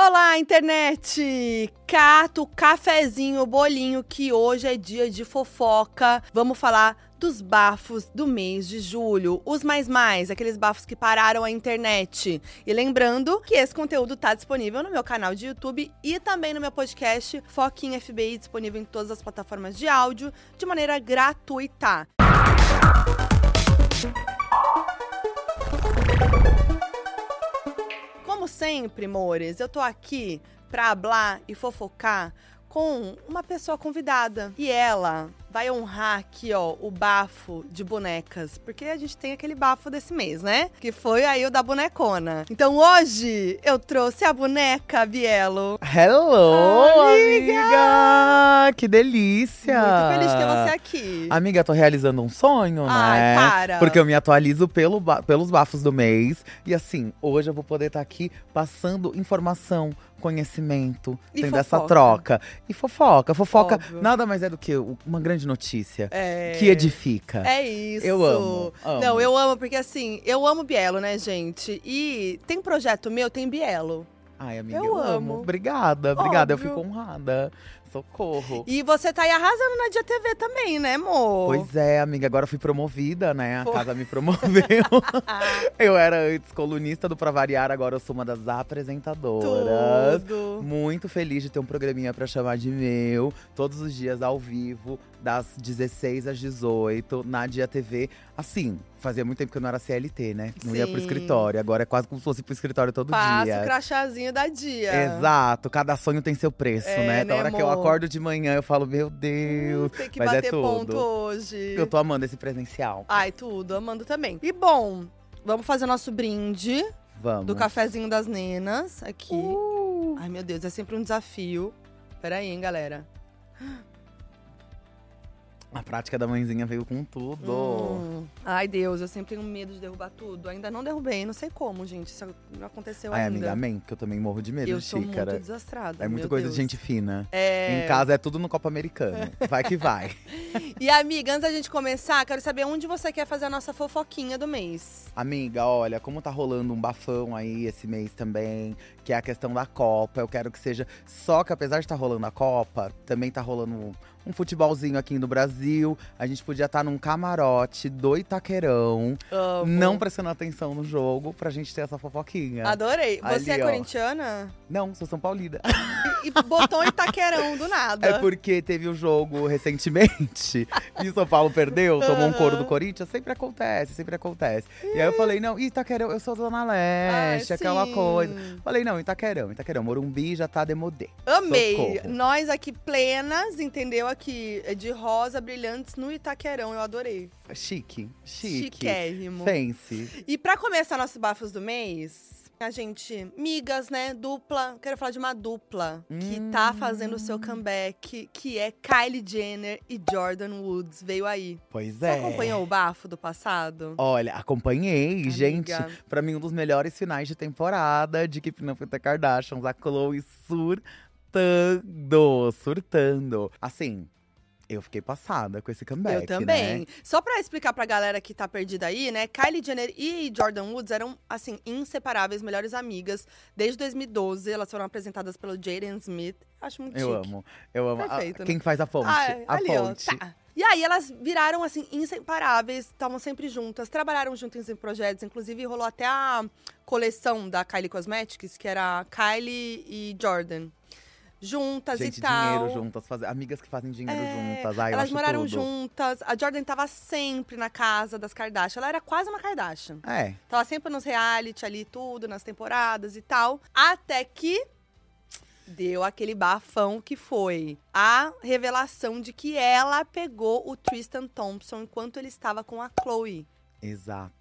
Olá, internet! Cato, cafezinho, bolinho, que hoje é dia de fofoca. Vamos falar dos bafos do mês de julho. Os mais mais, aqueles bafos que pararam a internet. E lembrando que esse conteúdo tá disponível no meu canal de YouTube e também no meu podcast Foquinha FBI, disponível em todas as plataformas de áudio de maneira gratuita. Como sempre, mores, eu tô aqui pra hablar e fofocar com uma pessoa convidada. E ela vai honrar aqui, ó, o bafo de bonecas. Porque a gente tem aquele bafo desse mês, né? Que foi aí o da bonecona. Então hoje eu trouxe a boneca Bielo. Hello, Amiga! amiga! Que delícia! Muito feliz de ter você aqui. Amiga, tô realizando um sonho, Ai, né? para. Porque eu me atualizo pelo pelos bafos do mês. E assim, hoje eu vou poder estar aqui passando informação, conhecimento, E tendo essa fofoca. troca. E fofoca. Fofoca Óbvio. nada mais é do que uma grande notícia É. que edifica. É isso. Eu amo, amo. Não, eu amo, porque assim, eu amo Bielo, né, gente? E tem projeto meu, tem Bielo. Ai, amiga, Eu eu, amo. amo. Obrigada, obrigada. Óbvio. Eu fico honrada. Socorro. E você tá aí arrasando na Dia TV também, né, amor? Pois é, amiga, agora eu fui promovida, né? A Foi. casa me promoveu. eu era antes colunista do Pra Variar, agora eu sou uma das apresentadoras. Tudo. Muito feliz de ter um programinha pra chamar de meu, todos os dias ao vivo, das 16 às 18, na Dia TV. Assim, fazia muito tempo que eu não era CLT, né? Não ia pro Sim. escritório. Agora é quase como se fosse pro escritório todo Passa o dia. crachazinho da dia. Exato, cada sonho tem seu preço, É, né? Da né, hora que eu amor? Acordo de manhã, eu falo, meu Deus, Tem que Mas é bater tudo. ponto hoje. eu tô amando esse presencial. Ai, tudo, amando também. E bom, vamos fazer nosso brinde Vamos. do cafezinho das nenas aqui. Uh. Ai, meu Deus, é sempre um desafio. Pera aí, hein, galera. A prática da mãezinha veio com tudo. Hum. Ai, Deus, eu sempre tenho medo de derrubar tudo. Ainda não derrubei, não sei como, gente. Isso não aconteceu Ai, ainda. amiga, amém, que eu também morro de medo eu de sou xícara. muito desastrada. é muita coisa Deus. de gente fina. É... Em casa é tudo no copo americano. Vai que vai. E amiga, antes da gente começar, quero saber onde você quer fazer a nossa fofoquinha do mês. Amiga, olha, como tá rolando um bafão aí esse mês também, que é a questão da Copa. Eu quero que seja. Só que apesar de estar rolando a Copa, também tá rolando um futebolzinho aqui no Brasil. A gente podia estar num camarote do Itaquerão, Amo. não prestando atenção no jogo, pra gente ter essa fofoquinha. Adorei. Você Ali, é ó. corintiana? Não, sou São Paulina. E botou Itaquerão do nada. É porque teve o jogo recentemente e o São Paulo perdeu, tomou um couro do. Corinthians. Sempre acontece, sempre acontece. E aí eu falei, não, Itaquerão, eu sou Zona Leste, Ai, aquela sim. coisa. Falei, não, Itaquerão, Itaquerão, Morumbi já tá demodê. Amei. Socorro. Nós aqui plenas, entendeu? Aqui é de rosa, brilhantes no Itaquerão. Eu adorei. Chique, chique. Chiquérrimo. Fancy. E pra começar nossos bafos do mês, a gente, migas, né? Dupla. Quero falar de uma dupla que Hum. tá fazendo o seu comeback, que é Kylie Jenner e Jordan Woods. Veio aí. Pois Você é. acompanhou o bafo do passado? Olha, acompanhei, Amiga. gente. Pra mim, um dos melhores finais de temporada de Keeping Up with the Kardashians. A Chloe surtando, surtando. Assim, eu fiquei passada com esse comeback, Eu também. né? Só pra explicar pra galera que tá perdida aí, né? Kylie Jenner e Jordan Woods eram, assim, inseparáveis, melhores amigas. Desde 2012, elas foram apresentadas pelo Jaden Smith. Acho muito Eu chique. amo, eu amo. A- Perfeito, né? quem faz a ponte? Ah, a ali, ponte. ó. Tá. E aí elas viraram, assim, inseparáveis, estavam sempre juntas, trabalharam juntas em projetos. Inclusive, rolou até a coleção da Kylie Cosmetics, que era Kylie e Jordan. Juntas Gente, e tal. dinheiro juntas, fazer, amigas que fazem dinheiro É, juntas. Ai, Elas moraram tudo. juntas. A Jordan tava sempre na casa das Kardashian. Ela era quase uma Kardashian. É, Tava sempre nos reality ali, tudo, nas temporadas e tal. Até que deu aquele bafão que foi a revelação de que ela pegou o Tristan Thompson enquanto ele estava com a Chloe. exato.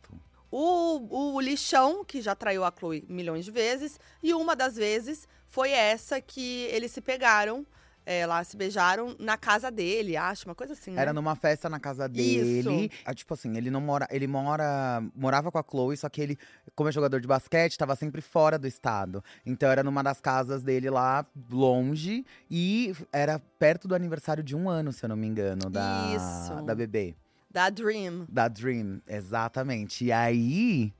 O, o lixão, que já traiu a Chloe milhões de vezes, e uma das vezes foi essa que eles se pegaram, é, lá se beijaram na casa dele, acho, uma coisa assim, né? Era numa festa na casa dele. Ah, tipo assim, ele não mora. Ele mora. Morava com a Chloe, só que ele, como é jogador de basquete, tava sempre fora do estado. Então era numa das casas dele lá, longe. E era perto do aniversário de um ano, se eu não me engano, da, Isso. da bebê. Da Dream. Da Dream, exatamente. E aí.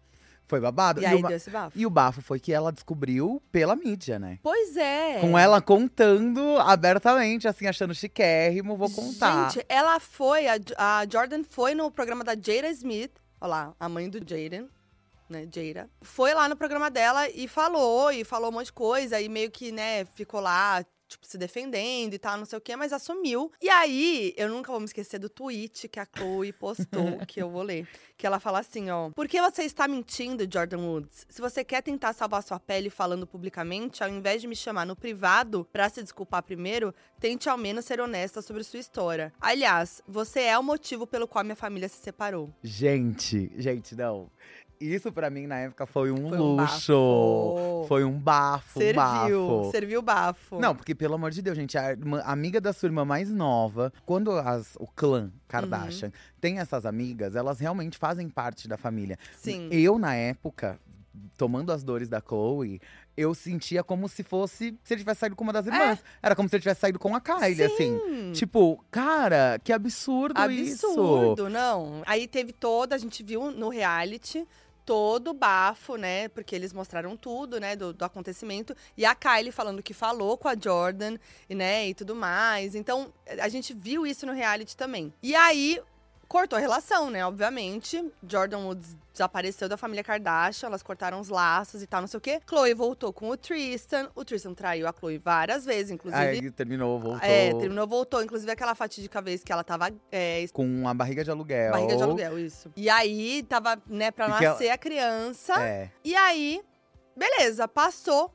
Foi babado. E aí o, deu esse bafo. e o bafo foi que ela descobriu pela mídia, né? Pois é. Com ela contando abertamente, assim, achando chiquérrimo, vou contar. Gente, ela foi, a, a Jordan foi no programa da Jada Smith, olha lá, a mãe do Jaden, né, Jada. Foi lá no programa dela e falou, e falou um monte de coisa, e meio que, né, ficou lá, tipo, se defendendo e tal, não sei o quê, mas assumiu. E aí, eu nunca vou me esquecer do tweet que a Chloe postou, que eu vou ler. Que ela fala assim, ó. Por que você está mentindo, Jordan Woods? Se você quer tentar salvar sua pele falando publicamente, ao invés de me chamar no privado pra se desculpar primeiro, tente ao menos ser honesta sobre sua história. Aliás, você é o motivo pelo qual minha família se separou. Gente, gente, não. Isso pra mim na época foi um Foi um luxo. bafo. Foi um bafo, serviu, bafo. serviu bafo. Não, porque pelo amor de Deus, gente, a, irmã- amiga da sua irmã mais nova, quando as- o clã Kardashian tem essas amigas, elas realmente fazem parte da família. Sim. Eu, na época, tomando as dores da Chloe, eu sentia como se fosse se ele tivesse saído com uma das irmãs. Era como se ele tivesse saído com a Kylie, assim. Sim. Tipo, cara, que absurdo, isso. Absurdo, não. Aí teve toda, a gente viu no reality, todo bafo, né? Porque eles mostraram tudo, né, do, do acontecimento. E a Kylie falando que falou com a Jordan, né, e tudo mais. Então, a gente viu isso no reality também. E aí, cortou a relação, né, obviamente. Jordan Woods desapareceu da família Kardashian, elas cortaram os laços e tal, não sei o quê. Chloe voltou com o Tristan. O Tristan traiu a Chloe várias vezes, inclusive. Aí terminou, voltou. É, terminou, voltou. Inclusive, aquela fatídica vez que ela tava é, Com a barriga de aluguel. Barriga de aluguel, isso. E aí, tava, né, pra E que ela- nascer a criança. É. E aí, beleza, passou,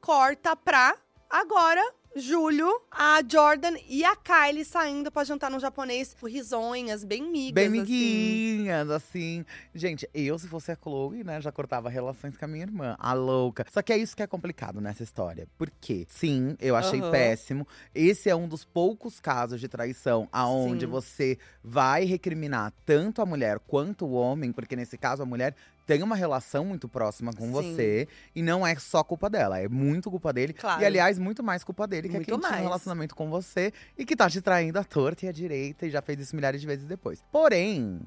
corta pra agora, julho, a Jordan e a Kylie saindo pra jantar no japonês, risonhas, bem migas, Bem assim. miguinhas, assim. Gente, eu, se fosse a Chloe, né, já cortava relações com a minha irmã, a louca. Só que é isso que é complicado nessa história. Por quê? Sim, eu achei Aham. péssimo. Esse é um dos poucos casos de traição aonde Sim. você vai recriminar tanto a mulher quanto o homem, porque nesse caso a mulher tem uma relação muito próxima com Sim. você e não é só culpa dela, é muito culpa dele. Claro. E aliás, muito mais culpa dele, que Muito é quem tinha um mais. relacionamento com você e que tá te traindo à torta e à direita e já fez isso milhares de vezes depois. Porém,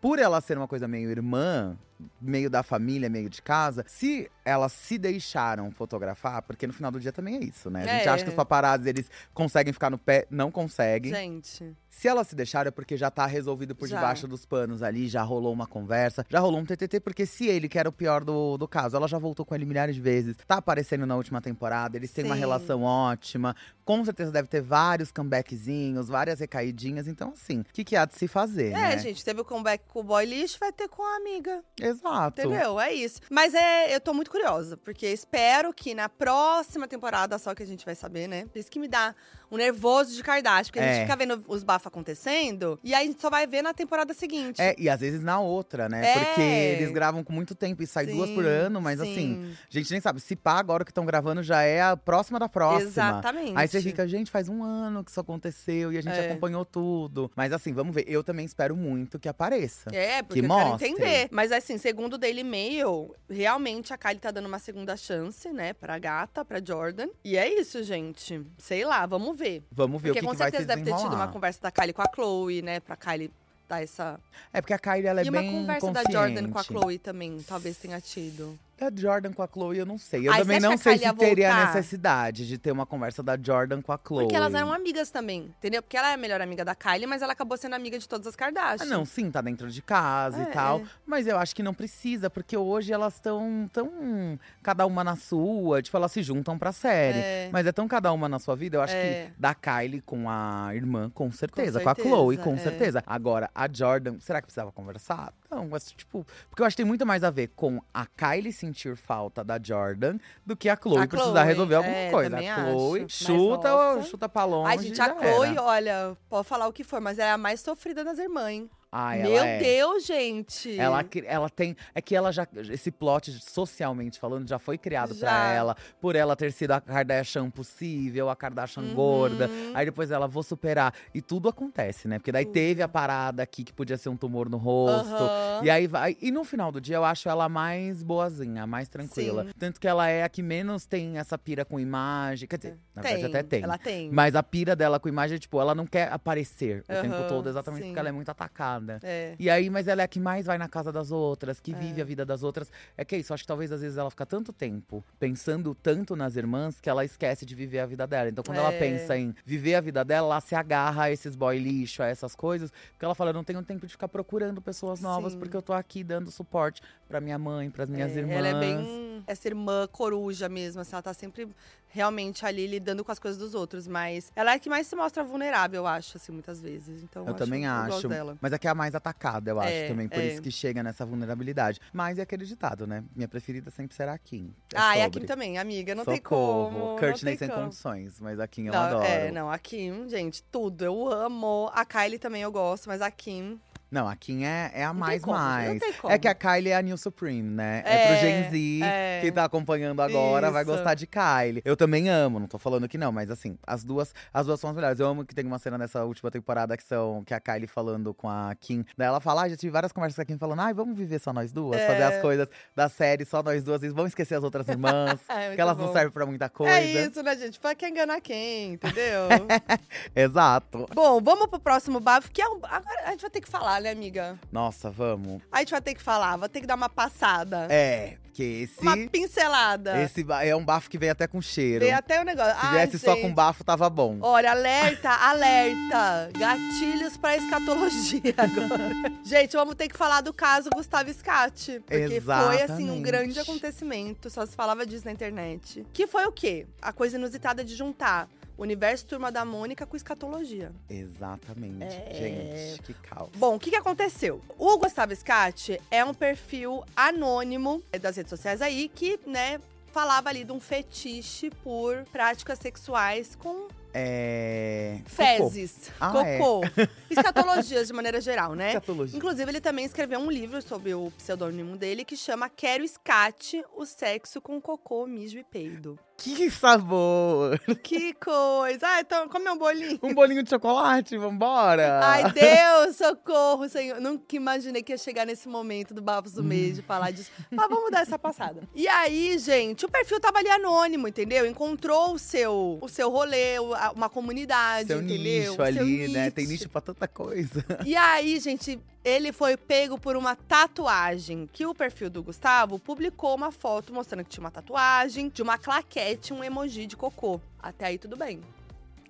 por ela ser uma coisa meio irmã, meio da família, meio de casa, se elas se deixaram fotografar, porque no final do dia também é isso, né? A gente É. acha que os paparazzi, eles conseguem ficar no pé, não conseguem. Gente, Se elas se deixaram é porque já tá resolvido por Já. debaixo dos panos ali, já rolou uma conversa, já rolou um TTT, porque se ele, que era o pior do, do caso, ela já voltou com ele milhares de vezes, tá aparecendo na última temporada, eles têm uma Sim. relação ótima, com certeza deve ter vários comebackzinhos, várias recaidinhas, então assim, o que, que há de se fazer, é, né? gente, teve o comeback com o boy lixo, vai ter com a amiga. Exato. Entendeu? É isso. Mas é, eu tô muito curiosa, porque espero que na próxima temporada, só que a gente vai saber, né? Por isso que me dá um nervoso de Kardashian, porque a É. gente fica vendo os bafos acontecendo, e aí a gente só vai ver na temporada seguinte. É, e às vezes na outra, né? É. Porque eles gravam com muito tempo e sai duas por Sim, ano, mas sim. assim, a gente nem sabe. Se pá, agora que estão gravando já é a próxima da próxima. Exatamente. Aí você fica, gente, faz um ano que isso aconteceu e a gente É. acompanhou tudo. Mas assim, vamos ver. Eu também espero muito que apareça. É, porque Que eu quero mostre. entender. Mas assim, segundo o Daily Mail, realmente a Kylie tá dando uma segunda chance, né, pra gata, pra Jordan. E é isso, gente. Sei lá, vamos ver. Vamos ver Porque o que, com que vai se deve ter tido uma conversa da Kylie com a Chloe, né, pra Kylie dar essa. É porque a Kylie, ela é e uma bem conversa da consciente. Jordan com a Chloe também, talvez tenha tido. Da Jordan com a Chloe, eu não sei. Eu Ai, também não a sei se ia teria voltar? necessidade de ter uma conversa da Jordan com a Chloe. Porque elas eram amigas também, entendeu? Porque ela é a melhor amiga da Kylie, mas ela acabou sendo amiga de todas as Ah, Kardashian. não, sim, tá dentro de casa É, e tal. é. Mas eu acho que não precisa, porque hoje elas estão tão cada uma na sua, tipo, elas se juntam pra série. É. Mas é tão cada uma na sua vida, eu acho É. que da Kylie com a irmã, com certeza. Com, a certeza, Chloe, com é. certeza. Agora, a Jordan, será que precisava conversar? Não, mas tipo, porque eu acho que tem muito mais a ver com a Kylie sentir falta da Jordan do que a Chloe A precisar Chloe, resolver alguma é, coisa. A acho. Chloe Mas, chuta, chuta pra longe. Ai, gente, a Chloe, era. olha, pode falar o que for, mas ela é a mais sofrida das irmãs, hein? Meu ela é. Deus, gente! Ela, ela tem. É que ela já. Esse plot, socialmente falando, já foi criado pra Já. ela. Por ela ter sido a Kardashian possível, a Kardashian Uhum. gorda. Aí depois ela, vou superar. E tudo acontece, né? Porque daí Tudo. teve a parada aqui que podia ser um tumor no rosto. Aham. E aí vai. E no final do dia eu acho ela mais boazinha, mais tranquila. Sim. Tanto que ela é a que menos tem essa pira com imagem. Quer dizer, na verdade até tem. Ela tem. Mas a pira dela com imagem, tipo, ela não quer aparecer o tempo todo, exatamente sim. porque ela é muito atacada. Apegada. É. E aí, mas ela é a que mais vai na casa das outras, que É. vive a vida das outras. É que é isso, acho que talvez às vezes ela fica tanto tempo pensando tanto nas irmãs que ela esquece de viver a vida dela. Então, quando ela É. pensa em viver a vida dela, ela se agarra a esses boy lixo, a essas coisas. Porque ela fala: eu não tenho tempo de ficar procurando pessoas novas, Sim. porque eu tô aqui dando suporte pra minha mãe, pras minhas É, irmãs. Ela é bem essa irmã coruja mesmo, assim, ela tá sempre realmente ali lidando com as coisas dos outros, mas ela é a que mais se mostra vulnerável, eu acho, assim, muitas vezes. Então, Eu também eu gosto acho. dela. Mas é que é a mais atacada, eu acho É, também. Por é. isso que chega nessa vulnerabilidade. Mas é aquele ditado, né? Minha preferida sempre será a Kim. É ah, e a sobre. Kim também, amiga, não Socorro. tem como. Courtney sem como. condições, mas a Kim eu Não, adoro. É, não, a Kim, gente, tudo. Eu amo. A Kylie também eu gosto, mas a Kim. Não, a Kim é, é a Não mais como, não mais. tem como. É que a Kylie é a New Supreme, né? É, É, pro Gen Z. é. Quem tá acompanhando agora vai Isso. gostar de Kylie. Eu também amo, não tô falando que não, mas assim, as duas, as duas são as melhores. Eu amo que tem uma cena nessa última temporada que são que é a Kylie falando com a Kim. Daí ela fala: ah, já tive várias conversas com a Kim falando: ai, vamos viver só nós duas, É. fazer as coisas da série só nós duas, e vamos esquecer as outras irmãs. É, que elas não bom. servem pra muita coisa. É isso, né, gente? Pra quem enganar quem, entendeu? Exato. Bom, vamos pro próximo bafo, que é um. Agora a gente vai ter que falar, né, amiga? Nossa, vamos. A gente vai ter que falar, vai ter que dar uma passada. É, que esse. Uma pincelada. Esse é um bafo que vem até com cheiro. Tem até o negócio. Se Ai, viesse só com gente. bafo, tava bom. Olha, alerta, alerta. Gatilhos pra escatologia agora. Gente, vamos ter que falar do caso Gustavo Scatti. Porque foi, assim, um grande Exatamente. acontecimento. Só se falava disso na internet. Que foi o quê? A coisa inusitada de juntar universo Turma da Mônica com escatologia. Exatamente. É. Gente, que caos. Bom, o que, que aconteceu? O Gustavo Scatti é um perfil anônimo das redes sociais aí que, né, falava ali de um fetiche por práticas sexuais com É. fezes, Ah, cocô, escatologias de maneira geral, né? Escatologia. Inclusive, ele também escreveu um livro sobre o pseudônimo dele que chama Quero Escate, o sexo com cocô, mijo e peido. Que sabor! Que coisa! Ah, então come um bolinho. Um bolinho de chocolate, vambora! Ai, Deus, socorro, Senhor. Nunca imaginei que ia chegar nesse momento do Bafos do Mês de falar disso. Mas vamos dar essa passada. E aí, gente, o perfil tava ali anônimo, entendeu? Encontrou o seu, o seu rolê, uma comunidade, Seu entendeu? nicho O seu ali, né? Tem nicho. nicho pra tanta coisa. E aí, gente, ele foi pego por uma tatuagem. Que o perfil do Gustavo publicou uma foto mostrando que tinha uma tatuagem de uma claquete, um emoji de cocô. Até aí, tudo bem.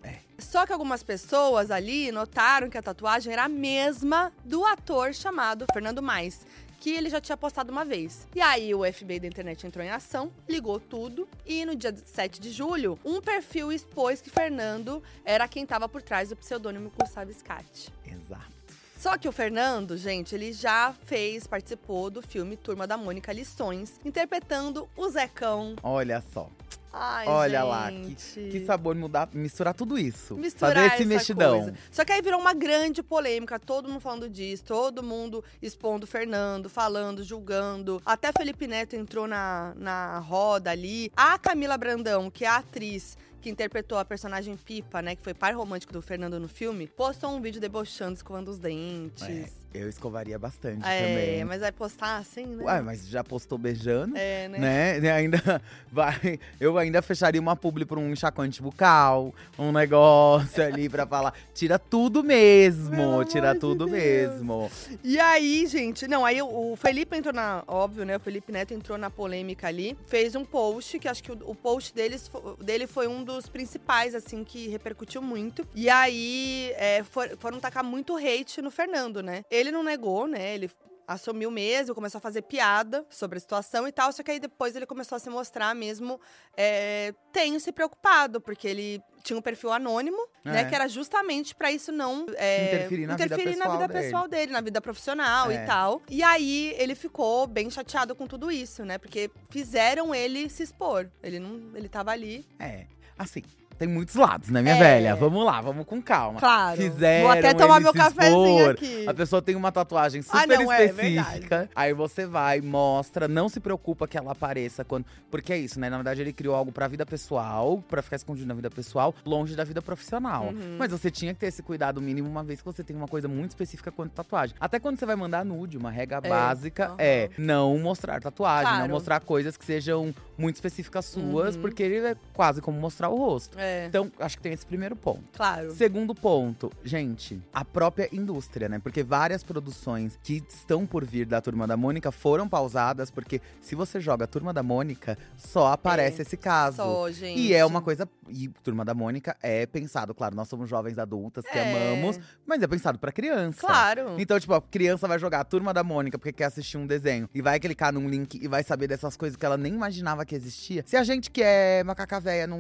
É. Só que algumas pessoas ali notaram que a tatuagem era a mesma do ator chamado Fernando Mais. Que ele já tinha postado uma vez. E aí o FBI da internet entrou em ação, ligou tudo. E no dia 7 de julho, um perfil expôs que Fernando era quem estava por trás do pseudônimo Gustavo Scatti. Exato. Só que o Fernando, gente, ele já fez, participou do filme Turma da Mônica Lições, interpretando o Zecão. Olha só. Ai, Olha lá, gente. Que sabor mudar, misturar tudo isso. Misturar Fazer esse mexidão. coisa. Só que aí virou uma grande polêmica, todo mundo falando disso, todo mundo expondo o Fernando, falando, julgando. Até Felipe Neto entrou na, na roda ali. A Camila Brandão, que é a atriz que interpretou a personagem Pipa, né, que foi par romântico do Fernando no filme, postou um vídeo debochando, escovando os dentes. É, eu escovaria bastante É, também. mas vai postar assim, né? Ué, mas já postou beijando? É, né? né? Ainda vai. Eu ainda fecharia uma publi por um enxaquante bucal, um negócio ali pra falar. Tira tudo mesmo, Pelo tira de tudo mesmo. E aí, gente, não, aí o Felipe entrou na, óbvio, né? O Felipe Neto entrou na polêmica ali, fez um post, que acho que o, o post deles, dele foi um dos principais, assim, que repercutiu muito. E aí é, for- foram tacar muito hate no Fernando, né? Ele não negou, né? Ele assumiu mesmo, começou a fazer piada sobre a situação e tal, só que aí depois ele começou a se mostrar mesmo é, tenso e preocupado, porque ele tinha um perfil anônimo, né, É. que era justamente pra isso não é, Interferir na vida interferir na pessoal vida dele. pessoal dele, na vida profissional É. e tal. E aí ele ficou bem chateado com tudo isso, né? Porque fizeram ele se expor. Ele não, ele tava ali. É, assim. Tem muitos lados, né, minha É. velha? Vamos lá, vamos com calma. Claro. Fizeram Vou até tomar meu cafezinho aqui. A pessoa tem uma tatuagem Ah, super não, é específica. aí você vai, mostra, não se preocupa que ela apareça quando. Porque é isso, né? Na verdade, ele criou algo pra vida pessoal, pra ficar escondido na vida pessoal, longe da vida profissional. Uhum. Mas você tinha que ter esse cuidado mínimo, uma vez que você tem uma coisa muito específica quanto tatuagem. Até quando você vai mandar nude, uma regra É, básica aham. é não mostrar tatuagem, Claro. não mostrar coisas que sejam muito específicas suas, Uhum. porque ele é quase como mostrar o rosto. É. É. Então, acho que tem esse primeiro ponto. Claro. Segundo ponto, gente, a própria indústria, né? Porque várias produções que estão por vir da Turma da Mônica foram pausadas, porque se você joga a Turma da Mônica, só aparece É, esse caso. Só, gente. E é uma coisa. E Turma da Mônica é pensado, claro, nós somos jovens adultas que É. amamos, mas é pensado pra criança. Claro. Então, tipo, a criança vai jogar a Turma da Mônica porque quer assistir um desenho e vai clicar num link e vai saber dessas coisas que ela nem imaginava que existia. Se a gente que é macaca véia não.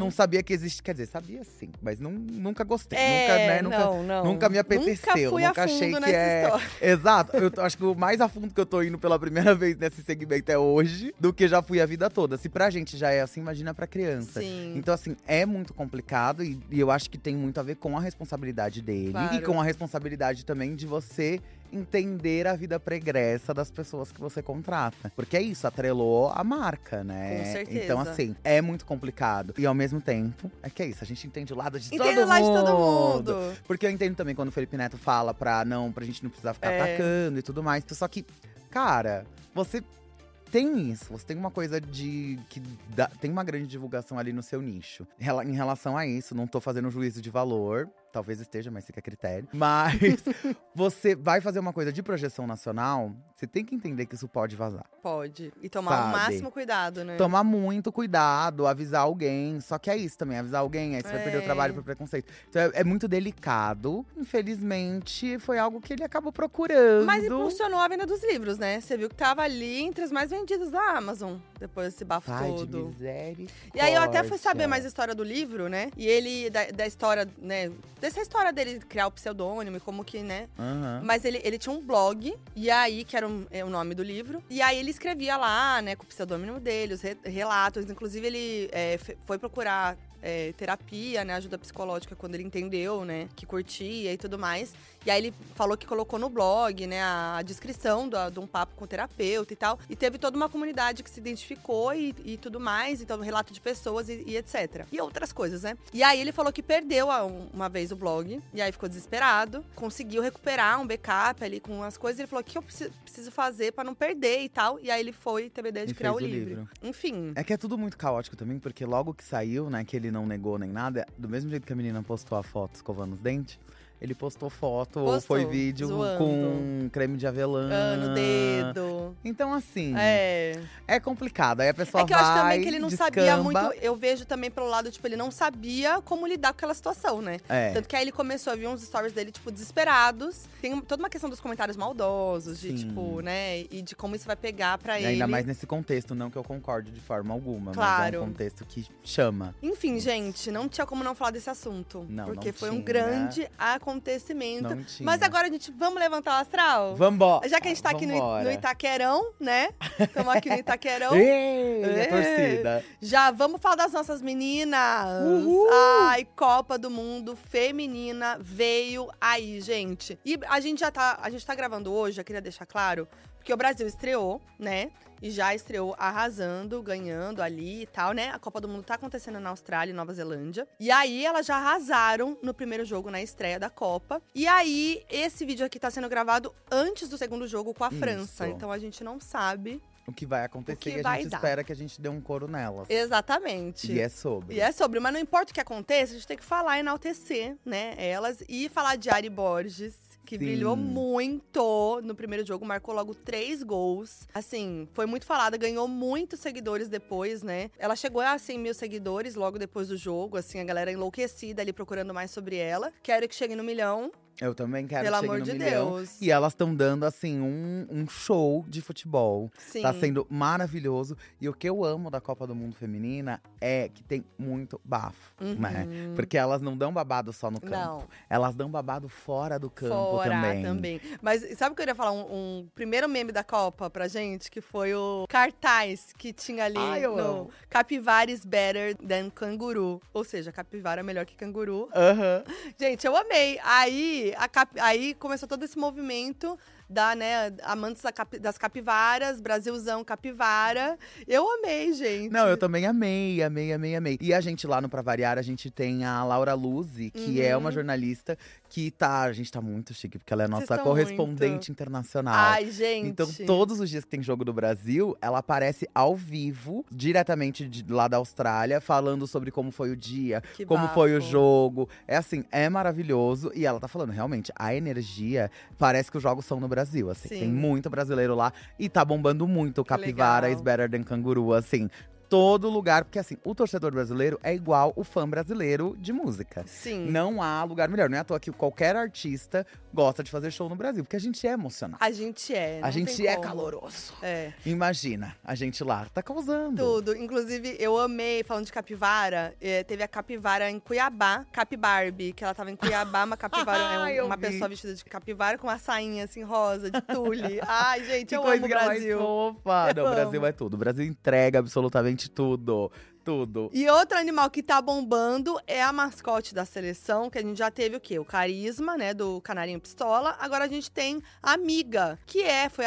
Não sabia que existia, quer dizer, sabia sim, mas não, nunca gostei. É, nunca, né, nunca, não, não. nunca me apeteceu, Nunca nunca achei que é- história. Exato. Eu acho que o mais a fundo que eu tô indo pela primeira vez nesse segmento é hoje, do que já fui a vida toda. Se pra gente já é assim, imagina pra criança. Sim. Então, assim, é muito complicado e, e eu acho que tem muito a ver com a responsabilidade dele Claro. e com a responsabilidade também de você entender a vida pregressa das pessoas que você contrata. Porque é isso, atrelou a marca, né? Com certeza. Então, assim, é muito complicado. E ao mesmo tempo, é que é isso, a gente entende o lado de Entendo todo lá de mundo. todo mundo. Porque eu entendo também quando o Felipe Neto fala pra não, pra gente não precisar ficar É. atacando e tudo mais. Só que, cara, você tem isso. Você tem uma coisa de. que dá- tem uma grande divulgação ali no seu nicho. Em relação a isso, não tô fazendo juízo de valor. Talvez esteja, mas fica a critério. Mas você vai fazer uma coisa de projeção nacional, você tem que entender que isso pode vazar. Pode. E tomar o Sabe? máximo cuidado, né? Tomar muito cuidado, avisar alguém. Só que é isso também, avisar alguém, aí você vai perder o É. trabalho por preconceito. Então é, é muito delicado. Infelizmente, foi algo que ele acabou procurando. Mas impulsionou a venda dos livros, né? Você viu que tava ali entre os mais vendidos da Amazon, depois desse bafo Pai de todo. miséria. E aí eu até fui saber mais a história do livro, né? E ele, da, da história, né? Dessa história dele criar o pseudônimo e como que, né? Mas ele, ele tinha um blog, e aí, que era um- é o nome do livro. E aí ele escrevia lá, né, com o pseudônimo dele, os re- relatos. Inclusive, ele é, foi procurar é, terapia, né, ajuda psicológica quando ele entendeu, né, que curtia e tudo mais. E aí ele falou que colocou no blog, né, a descrição do, de um papo com o terapeuta e tal. E teve toda uma comunidade que se identificou e, e tudo mais. Então, relato de pessoas e, e etc. E outras coisas, né? E aí ele falou que perdeu a- uma vez o blog. E aí ficou desesperado. Conseguiu recuperar um backup ali com as coisas. Ele falou, o que eu preci- preciso fazer pra não perder e tal. E aí ele foi, teve a ideia de criar o o livro. livro. Enfim. É que é tudo muito caótico também, porque logo que saiu, né, que ele não negou nem nada, do mesmo jeito que a menina postou a foto escovando os dentes, ele postou foto ou Postou, foi vídeo zoando. com creme de avelã. Ah, no dedo. Então, assim, É. é complicado. Aí a pessoa É que eu acho vai, também que ele não sabia descamba. muito. Eu vejo também pelo lado, tipo, ele não sabia como lidar com aquela situação, né? É. Tanto que aí ele começou a ver uns stories dele, tipo, desesperados. Tem toda uma questão dos comentários maldosos, de, Sim. tipo, né? E de como isso vai pegar pra E ele. Ainda mais nesse contexto, não que eu concorde de forma alguma, mas é Claro. um contexto que chama. Enfim, gente, não tinha como não falar desse assunto. Não, porque não foi um tinha. grande acontecimento. Tinha. Mas agora a gente, vamos levantar o astral? Vambora! Já que a gente tá aqui no, no Itaquerão, né? Estamos aqui no Itaquerão. Ei, Ei. torcida. Já vamos falar das nossas meninas. Uhul. Ai, Copa do Mundo feminina veio aí, gente. E a gente já tá, a gente tá gravando hoje, eu queria deixar claro, porque o Brasil estreou, né? E já estreou arrasando, ganhando ali e tal, né? A Copa do Mundo tá acontecendo na Austrália e Nova Zelândia. E aí elas já arrasaram no primeiro jogo na estreia da Copa. E aí esse vídeo aqui tá sendo gravado antes do segundo jogo com a Isso. França. Então a gente não sabe O que vai acontecer que e a gente dar. espera que a gente dê um coro nelas. exatamente. E é sobre. E é sobre, mas não importa o que aconteça, a gente tem que falar e enaltecer, né, elas. E falar de Ari Borges, que Sim. brilhou muito no primeiro jogo, marcou logo três gols. Assim, foi muito falada, ganhou muitos seguidores depois, né? Ela chegou a 100 mil seguidores logo depois do jogo, assim, a galera enlouquecida ali procurando mais sobre ela. Quero que chegue no milhão, Eu também quero pelo que amor no de milhão. Deus. E elas estão dando, assim, um, um show de futebol. Sim. Tá sendo maravilhoso. E o que eu amo da Copa do Mundo Feminina é que tem muito bafo, né? Uhum. Porque elas não dão babado só no campo. Não. Elas dão babado fora do campo Fora também. Mas sabe o que eu ia falar? Um, um primeiro meme da Copa pra gente, que foi o cartaz que tinha ali Ai, no amo. Capivara is better than canguru. Ou seja, capivara é melhor que canguru. Aham. Gente, eu amei. Aí, a cap- aí começou todo esse movimento da, né, amantes da capi- das capivaras, Brasilzão capivara. Eu amei, gente. Não, eu também amei, amei, amei, amei. E a gente lá no Pra Variar, a gente tem a Laura Luzi, que é Uhum. uma jornalista que tá. A gente tá muito chique, porque ela é nossa correspondente muito. internacional. Ai, gente. Então, todos os dias que tem jogo do Brasil, ela aparece ao vivo, diretamente de, lá da Austrália, falando sobre como foi o dia, Que como foi o jogo. É assim, é maravilhoso. E ela tá falando, realmente, a energia parece que os jogos são no Brasil, assim. Sim. Tem muito brasileiro lá e tá bombando muito Capivara is better than canguru, assim. Todo lugar, porque assim, o torcedor brasileiro é igual o fã brasileiro de música. Sim. Não há lugar melhor. Não é à toa que qualquer artista gosta de fazer show no Brasil, porque a gente é emocionado. A gente é. A gente é como. caloroso. É. Imagina, a gente lá tá causando. Tudo. Inclusive, eu amei, falando de capivara, eh, teve a capivara em Cuiabá, Capibarbie, que ela tava em Cuiabá, uma capivara, é um- uma vi. pessoa vestida de capivara com uma sainha assim rosa, de tule. Ai, gente, Que eu amo o mais Brasil. fofa. Não, o Brasil é tudo. O Brasil entrega absolutamente tudo. Tudo. E outro animal que tá bombando é a mascote da seleção, que a gente já teve o quê? O carisma, né, do canarinho pistola. Agora a gente tem a amiga, que é foi,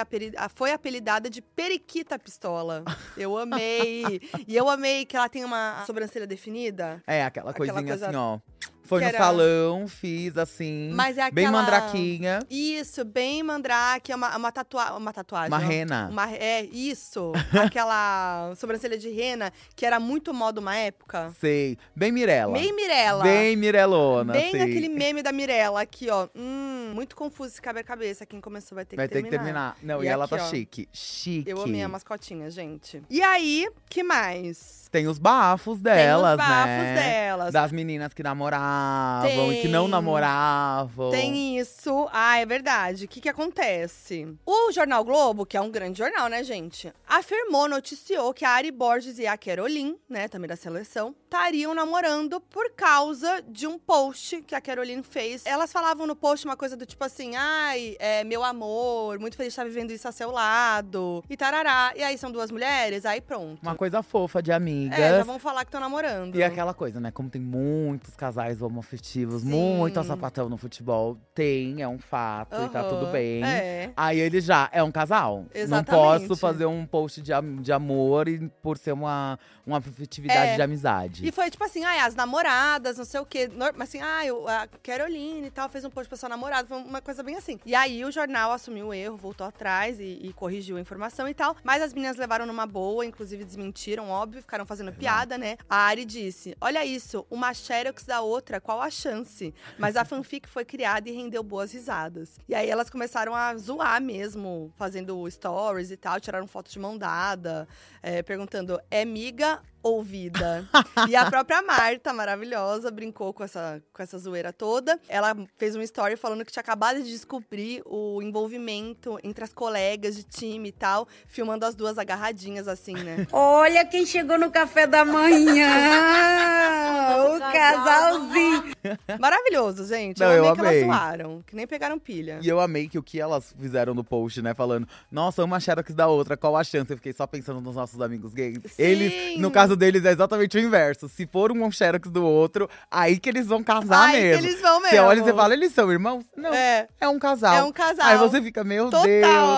foi apelidada de periquita pistola. Eu amei. e eu amei que ela tem uma sobrancelha definida. É, aquela Aquela coisinha coisa assim, ó. Foi que no era- salão, fiz assim. Mas é Bem aquela- mandraquinha. Isso, bem mandrake, é uma, uma, tatua uma tatuagem. Uma rena. Uma, é, isso. aquela sobrancelha de rena, que era muito moda uma época. Sei. Bem Mirella. Bem Mirella. Bem Mirelona. Bem assim. aquele meme da Mirella aqui, ó. Hum, muito confuso esse quebra-cabeça. Quem começou vai ter Vai que ter terminar. que terminar. Não, E e, ela aqui, tá ó. chique. Chique. Eu amei a mascotinha, gente. E aí, que mais? Tem os bafos delas, Tem os bafos né? delas. Das meninas que namoravam e que não Tem. namoravam. Tem isso. Ah, é verdade. O que que acontece? O Jornal Globo, que é um grande jornal, né, gente? Afirmou, noticiou que a Ari Borges e a Caroline, né, também da seleção, estariam namorando por causa de um post que a Caroline fez. Elas falavam no post uma coisa do tipo assim, ai, é, meu amor, muito feliz de estar vivendo isso a seu lado, e tarará. E aí são duas mulheres, aí pronto. Uma coisa fofa de amigas. É, já vão falar que estão namorando. E aquela coisa, né? Como tem muitos casais homoafetivos, Sim. muito sapatão no futebol, tem, é um fato e tá tudo bem. É. Aí ele já é um casal. Exatamente. Não posso fazer um post de, de amor e por ser uma, uma afetividade É. de amizade. E foi tipo assim, ai, as namoradas, não sei o quê. Mas assim, ai, a Caroline e tal fez um post pra sua namorada. Foi uma coisa bem assim. E aí o jornal assumiu o erro, voltou atrás e, e corrigiu a informação e tal. Mas as meninas levaram numa boa, inclusive desmentiram, óbvio, ficaram fazendo piada, né? A Ari disse: Olha isso, uma Xerox da outra, qual a chance? Mas a fanfic foi criada e rendeu boas risadas. E aí elas começaram a zoar mesmo, fazendo stories e tal, tiraram foto de mão dada, é, perguntando: é miga ou vida? e a própria Marta, maravilhosa, brincou com essa, com essa zoeira toda. Ela fez um story falando que tinha acabado de descobrir o envolvimento entre as colegas de time e tal, filmando as duas agarradinhas assim, né? Olha quem chegou no café da manhã! o casalzinho! Maravilhoso, gente. Não, eu amei eu que elas zoaram, que nem pegaram pilha. E eu amei que o que elas fizeram no post, né? Falando, nossa, uma Xerox da outra, qual a chance? Eu fiquei só pensando nos nossos amigos gays. Eles, no caso deles, é exatamente o inverso. Se for um Xerox do outro, aí que eles vão casar Aí que mesmo. eles vão mesmo. Você olha e você fala, eles são irmãos? Não, é, É, um casal. é um casal. Aí você fica, meu Total,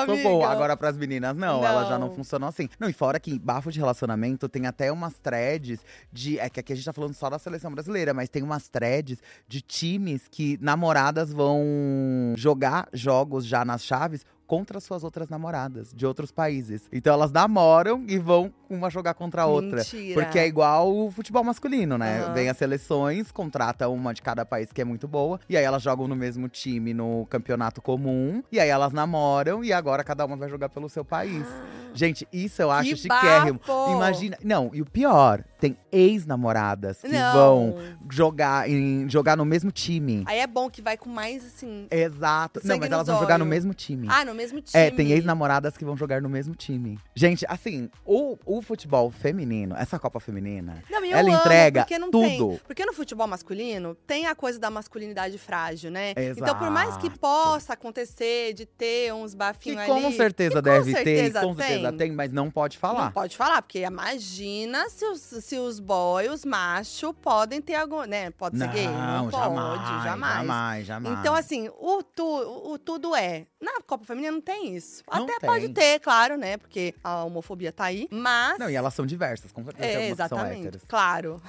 Deus, socorro. Agora pras meninas, não, Não. elas já não funcionam assim. Não, e fora que bafo de relacionamento tem até umas threads de. É que aqui a gente tá falando só da seleção brasileira, mas tem umas threads de times que namoradas vão jogar jogos já nas chaves contra suas outras namoradas de outros países. Então elas namoram e vão uma jogar contra a outra. Mentira. Porque é igual o futebol masculino, né? Aham. Vem as seleções, contrata uma de cada país que é muito boa. E aí elas jogam no mesmo time no campeonato comum. E aí elas namoram e agora cada uma vai jogar pelo seu país. Gente, isso eu acho Que chiquérrimo. bafo! Imagina. Não, e o pior, tem ex-namoradas que Não. vão jogar, em, jogar no mesmo time. Aí é bom que vai com mais, assim… Exato. Não, mas elas vão jogar no olhos. mesmo time. Ah, no mesmo time. É, tem ex-namoradas que vão jogar no mesmo time. Gente, assim, o, o futebol feminino, essa Copa Feminina, Não, ela entrega porque tudo. Tem, porque no futebol masculino tem a coisa da masculinidade frágil, né? Então, por mais que Exato. possa acontecer de ter uns bafinhos ali… com certeza que com deve certeza ter, com certeza tem. tem, mas não pode falar. Não pode falar, porque imagina se os, se os boys, os machos, podem ter algum, né? Pode ser gay? Não pode, jamais, jamais, jamais. Então, assim, o, tu, o tudo é. Na Copa Feminina não tem isso. Não Até tem. pode ter, claro, né? Porque a homofobia tá aí. Mas. Não, e elas são diversas, com certeza. É, exatamente. Claro.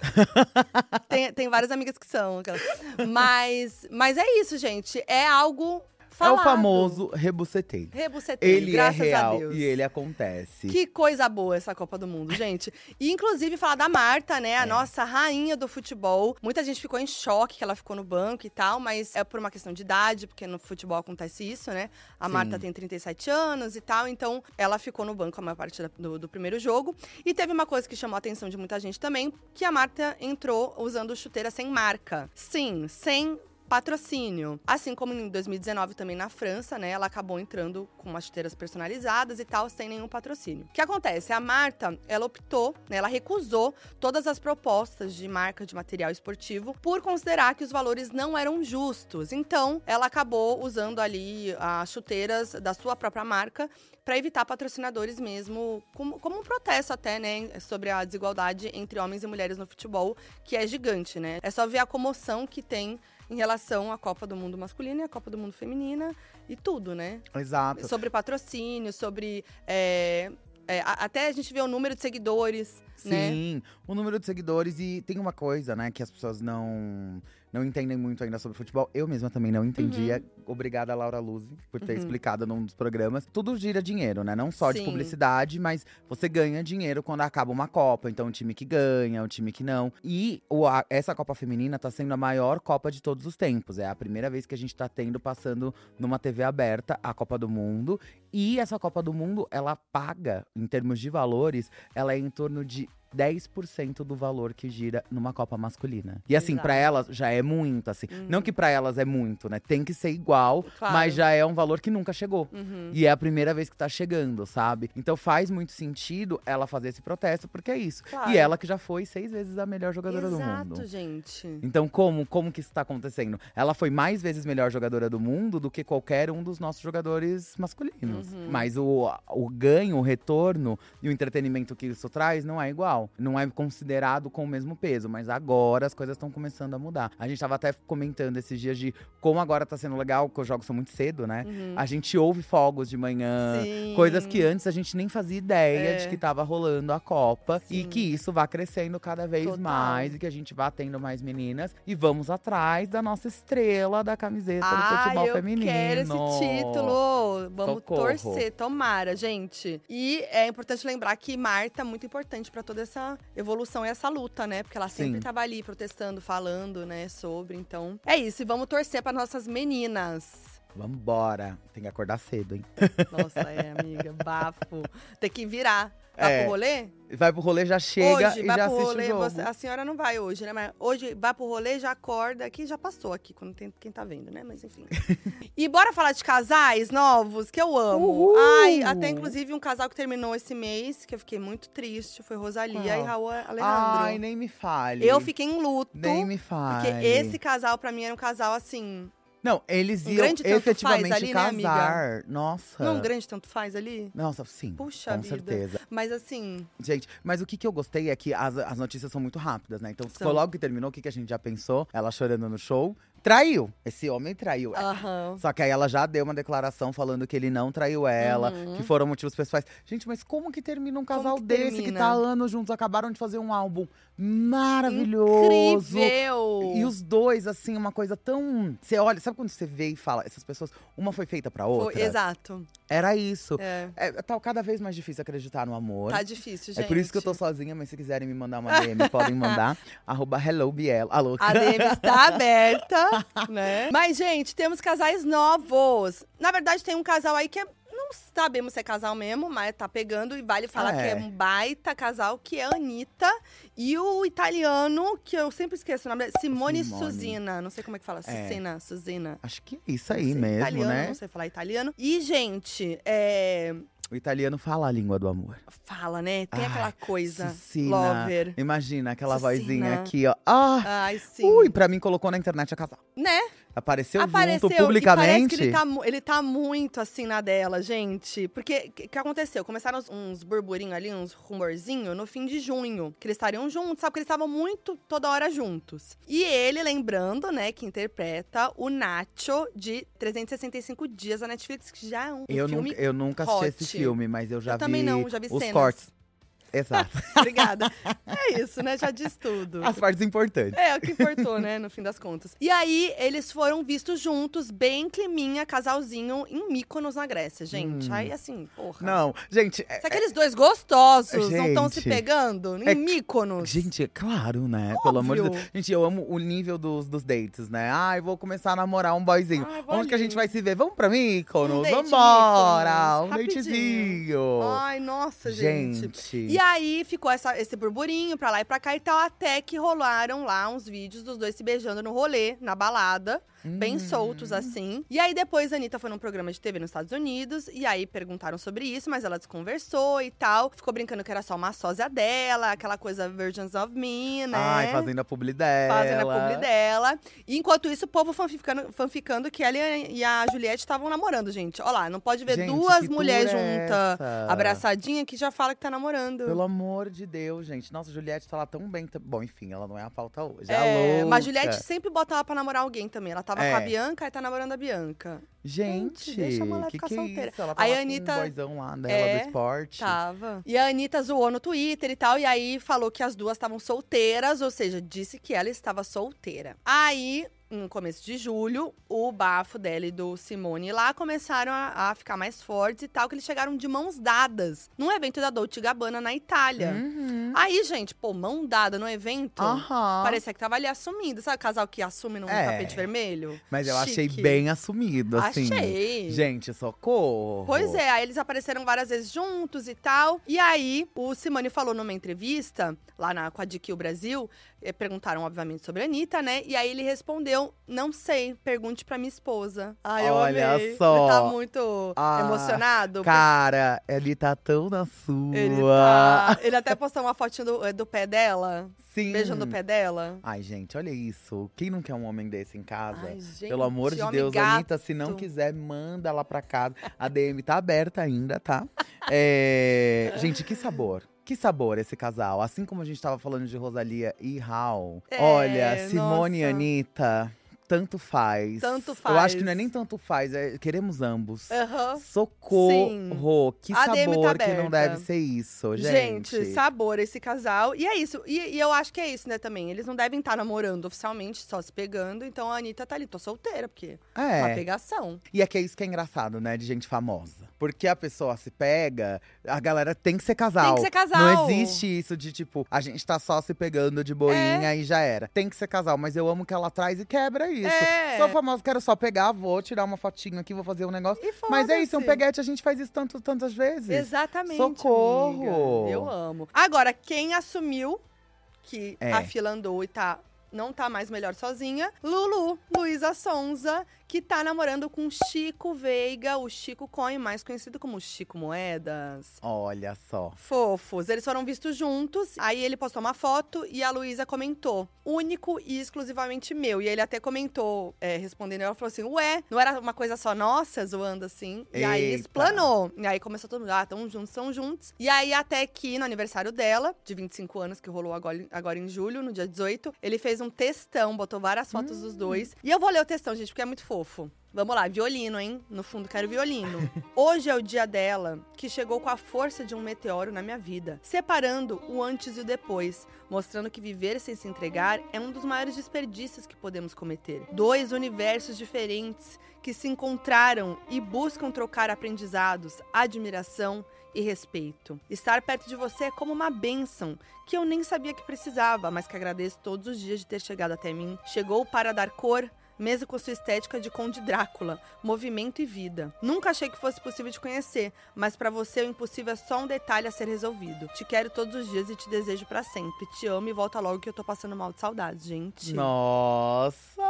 tem, tem várias amigas que são. aquelas. Mas, mas é isso, gente. É algo É falado. o famoso rebucetei. Rebuceteio, Ele é graças a real Deus. e ele acontece. Que coisa boa essa Copa do Mundo, gente. E inclusive falar da Marta, né? A É. nossa rainha do futebol. Muita gente ficou em choque que ela ficou no banco e tal, mas é por uma questão de idade, porque no futebol acontece isso, né? A Sim. Marta tem 37 anos e tal, então ela ficou no banco a maior parte do, do primeiro jogo. E teve uma coisa que chamou a atenção de muita gente também, que a Marta entrou usando chuteira sem marca. Sim, sem patrocínio. Assim como em 2019 também na França, né? Ela acabou entrando com umas chuteiras personalizadas e tal, sem nenhum patrocínio. O que acontece? A Marta, ela optou, né? Ela recusou todas as propostas de marca de material esportivo por considerar que os valores não eram justos. Então, ela acabou usando ali as chuteiras da sua própria marca para evitar patrocinadores mesmo, como, como um protesto até, né, sobre a desigualdade entre homens e mulheres no futebol, que é gigante, né? É só ver a comoção que tem em relação à Copa do Mundo masculina e à Copa do Mundo feminina e tudo, né? Exato. Sobre patrocínio, sobre. é, é, até a gente vê o número de seguidores, né? Sim, o número de seguidores e tem uma coisa, né, que as pessoas não não entendem muito ainda sobre futebol. Eu mesma também não entendia. Obrigada, Laura Luzzi, por ter Uhum. explicado num dos programas. Tudo gira dinheiro, né? Não só de Sim. publicidade, mas você ganha dinheiro quando acaba uma Copa. Então, o time que ganha, o time que não. E o, a- essa Copa Feminina tá sendo a maior Copa de todos os tempos. É a primeira vez que a gente tá tendo, passando numa TV aberta, a Copa do Mundo. E essa Copa do Mundo, ela paga, em termos de valores, ela é em torno de 10% do valor que gira numa Copa masculina. E assim, Exato. pra elas já é muito, assim. Uhum. Não que pra elas é muito, né? Tem que ser igual, Claro. mas já é um valor que nunca chegou. Uhum. E é a primeira vez que tá chegando, sabe? Então faz muito sentido ela fazer esse protesto, porque é isso. Claro. E ela que já foi seis vezes a melhor jogadora do Exato, mundo. gente. Então, como, como que isso tá acontecendo? Ela foi mais vezes melhor jogadora do mundo do que qualquer um dos nossos jogadores masculinos. Uhum. Mas o, o ganho, o retorno e o entretenimento que isso traz não é igual. Não é considerado com o mesmo peso. Mas agora as coisas estão começando a mudar. A gente tava até comentando esses dias de como agora tá sendo legal, que os jogos são muito cedo, né? Uhum. A gente ouve fogos de manhã. Sim. Coisas que antes a gente nem fazia ideia É. de que tava rolando a Copa. E Sim. que isso vá crescendo cada vez Total. mais. E que a gente vá tendo mais meninas. E vamos atrás da nossa estrela da camiseta do Ah, futebol eu feminino. quero esse título. Vamos Socorro. torcer, tomara, gente. E é importante lembrar que Marta é muito importante pra toda essa evolução e essa luta, né? Porque ela sempre Sim. tava ali protestando, falando, né, sobre. Então, é isso. E vamos torcer para nossas meninas. Vambora. Tem que acordar cedo, hein? Nossa, é, amiga, bafo. Tem que virar. Vai É, pro rolê? Vai pro rolê, já chega hoje, e vai já pro assiste rolê. o jogo. você- a senhora não vai hoje, né? Mas hoje vai pro rolê, já acorda. Aqui já passou aqui, quando tem quem tá vendo, né? Mas enfim. e bora falar de casais novos, que eu amo. Uhul! Ai, até inclusive um casal que terminou esse mês, que eu fiquei muito triste, foi Rosalia e Raul Alejandro. Ai, nem me fale. eu fiquei em luto. Nem me fale. Porque esse casal, pra mim, era um casal assim. Não, eles Um iam efetivamente ali, né, casar. Nossa. Não um grande tanto faz ali. Nossa, sim. Puxa com vida. certeza. Mas assim. Gente, mas o que, que eu gostei é que as, as notícias são muito rápidas, né? Então, foi logo que terminou, o que, que a gente já pensou? Ela chorando no show. Traiu! Esse homem traiu ela. Aham. Só que aí ela já deu uma declaração falando que ele não traiu ela, Uhum. que foram motivos pessoais. Gente, mas como que termina um Como casal que desse que termina? tá anos juntos? Acabaram de fazer um álbum maravilhoso. Incrível! E os dois, assim, uma coisa tão. Você olha, sabe quando você vê e fala, essas pessoas, uma foi feita pra outra? Foi- exato. Era isso. É. É, tá cada vez mais difícil acreditar no amor. Tá difícil, É gente. por isso que eu tô sozinha, mas se quiserem me mandar uma DM, podem mandar. Arroba Hello Biel. Alô. A DM está aberta, né? Mas, gente, temos casais novos. Na verdade, tem um casal aí que é- não sabemos se é casal mesmo, mas tá pegando e vale falar Ah, que é é. um baita casal, que é a Anitta e o italiano, que eu sempre esqueço o nome dele, Simone, Simone. Suzina. Não sei como é que fala. É. Suzina, Suzina. Acho que é isso aí mesmo, italiano, né? Não sei falar italiano. E, gente, é, O italiano fala a língua do amor. fala, né? Tem Ai, aquela coisa. Sucina. Lover. Imagina aquela Sucina. vozinha aqui, ó. Ah! Ai, sim. Ui, pra mim colocou na internet a casal. Né? Apareceu, Apareceu junto publicamente? parece que ele tá, ele tá muito assim na dela, gente. Porque o que, que aconteceu? Começaram uns, uns burburinhos ali, uns rumorzinhos no fim de junho. Que eles estariam juntos, sabe? Porque eles estavam muito toda hora juntos. E ele, lembrando, né, que interpreta o Nacho de 365 Dias da Netflix, que já é um Eu filme. nunca, eu nunca assisti esse hot. filme, mas eu já Eu vi, também não, já vi os cenas. cortes. Exato. Obrigada. É isso, né? Já diz tudo. As partes importantes. É, o que importou, né, no fim das contas. E aí, eles foram vistos juntos, bem climinha, casalzinho, em Mykonos, na Grécia, gente. Hum. Aí, assim, porra. Não, gente, é- Se aqueles dois gostosos não estão se Gente. pegando em É- Mykonos. Gente, é claro, né? Pelo amor de Óbvio. Deus. Gente, eu amo o nível dos, dos dates, né? Ai, vou começar a namorar um boyzinho. Ai, Onde que a gente vai se ver? Vamos pra Mykonos? Um date em Vambora! Mykonos, Um datezinho. Ai, nossa, gente. gente. E aí ficou essa- esse burburinho pra lá e pra cá e tal, até que rolaram lá uns vídeos dos dois se beijando no rolê, na balada, bem Hum. soltos assim. E aí depois a Anitta foi num programa de TV nos Estados Unidos, e aí perguntaram sobre isso, mas ela desconversou e tal. Ficou brincando que era só uma sósia dela, aquela coisa Virgins of Me, né? Ai, fazendo a publi dela. Fazendo a publi dela. E enquanto isso, o povo fanficando, fanficando que ela e a Juliette estavam namorando, gente. Olha lá, não pode ver Gente, duas mulheres é juntas, abraçadinha, que já fala que tá namorando. Pelo amor de Deus, gente. Nossa, Juliette tá lá tão bem. Bom, enfim, ela não é a pauta hoje. É, É, a louca. mas Juliette sempre bota ela pra namorar alguém também. Ela tava É. com a Bianca e tá namorando a Bianca. Gente, Gente, deixa a mulher que ficar que é solteira. isso? Ela Aí a com Anitta- um boyzão lá dela É, do esporte. Tava. E a Anitta zoou no Twitter e tal, e aí falou que as duas estavam solteiras, ou seja, disse que ela estava solteira. Aí, no começo de julho, o bafo dela e do Simone lá começaram a, a ficar mais fortes e tal, que eles chegaram de mãos dadas num evento da Dolce Gabbana na Itália. Uhum. Aí, gente, pô, mão dada no evento. Aham. Parecia que tava ali assumindo. Sabe o casal que assume num É. tapete vermelho? Mas eu achei Chique. bem assumido, assim. Achei. Gente, socorro. Pois é, aí eles apareceram várias vezes juntos e tal. E aí, o Simone falou numa entrevista, lá na, com a DQ Brasil, eh, perguntaram, obviamente, sobre a Anitta, né? E aí ele respondeu: Não sei, pergunte pra minha esposa. Ai, eu Olha amei. só. Ele tá muito Ah, emocionado. Cara, ele tá tão na sua. Ele, tá- ele até postou uma fotinha do, eh, do pé dela, Sim. beijando o pé dela. Ai, gente, olha isso. Quem não quer um homem desse em casa? Ai, gente, Pelo amor de Deus, gato. Anitta, se não quiser, manda lá pra casa. A DM tá aberta ainda, tá? É, Gente, que sabor. Que sabor esse casal. Assim como a gente tava falando de Rosalia e Raul. É, Olha, Simone e nossa. Anitta, tanto faz. Tanto Eu acho que faz. não é nem tanto faz, é queremos ambos. Aham. Socorro! Que A tá sabor que não deve ser isso, gente. Gente, sabor esse casal. E é isso. E, e eu acho que é isso, né, também. Eles não devem estar namorando oficialmente, só se pegando. Então a Anitta tá ali, tô solteira, porque é uma pegação. E é que é isso que é engraçado, né, de gente famosa. Porque a pessoa se pega, a galera tem que ser casal. Tem que ser casal. Não existe isso de tipo, a gente tá só se pegando de boinha É. e já era. Tem que ser casal, mas eu amo que ela traz e quebra isso. É. Sou famosa, quero só pegar, vou tirar uma fotinho aqui, vou fazer um negócio. E Mas é isso, é um peguete, a gente faz isso tanto, tantas vezes. Exatamente. Socorro! amiga. Eu amo. Agora, quem assumiu que É. a fila andou e tá. Não tá mais melhor sozinha. Lulu, Luísa Sonza, que tá namorando com Chico Veiga, o Chico Coin, mais conhecido como Chico Moedas. Olha só. Fofos. Eles foram vistos juntos. Aí ele postou uma foto e a Luísa comentou: único e exclusivamente meu. E ele até comentou, é, respondendo, ela falou assim: Ué, não era uma coisa só nossa, zoando assim. E aí Eita. explanou. E aí começou todo mundo: ah, tão juntos, tão juntos. E aí, até que no aniversário dela, de 25 anos, que rolou agora, agora em julho, no dia 18, ele fez um textão, botou várias fotos dos dois. E eu vou ler o textão, gente, porque é muito fofo. Vamos lá, violino, hein? No fundo, quero violino. Hoje é o dia dela que chegou com a força de um meteoro na minha vida, separando o antes e o depois, mostrando que viver sem se entregar é um dos maiores desperdícios que podemos cometer. Dois universos diferentes que se encontraram e buscam trocar aprendizados, admiração e respeito. Estar perto de você é como uma bênção que eu nem sabia que precisava, mas que agradeço todos os dias de ter chegado até mim. Chegou para dar cor mesmo com sua estética de Conde Drácula, movimento e vida. Nunca achei que fosse possível te conhecer, mas pra você o impossível é só um detalhe a ser resolvido. Te quero todos os dias e te desejo pra sempre. Te amo e volta logo que eu tô passando mal de saudades, gente. Nossa!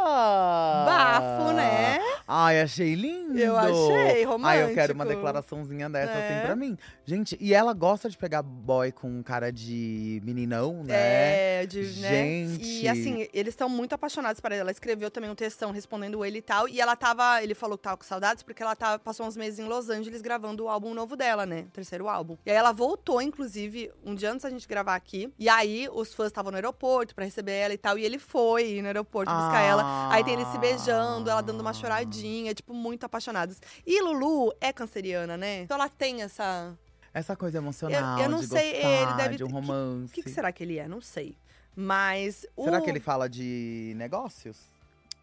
Bafo, né? Ai, achei lindo! Eu achei Ai, eu quero uma romântico. declaraçãozinha dessa, É. assim, pra mim. Gente, e ela gosta de pegar boy com cara de meninão, né? É, de, né? Gente. E assim, eles estão muito apaixonados por ela. Ela escreveu também um textão respondendo ele e tal. E ela tava. Ele falou que tava com saudades porque ela tava, passou uns meses em Los Angeles gravando o álbum novo dela, né? O terceiro álbum. E aí ela voltou, inclusive, um dia antes da gente gravar aqui. E aí os fãs estavam no aeroporto pra receber ela e tal. E ele foi no aeroporto buscar ela. Aí tem eles se beijando, ela dando uma choradinha, tipo, muito apaixonados. E Lulu é canceriana, né? Então ela tem essa. Essa coisa emocional. Eu- eu não sei, ele deve de um ter- que- romance. O que, que será que ele é? Não sei. Mas. Será o... que ele fala de negócios?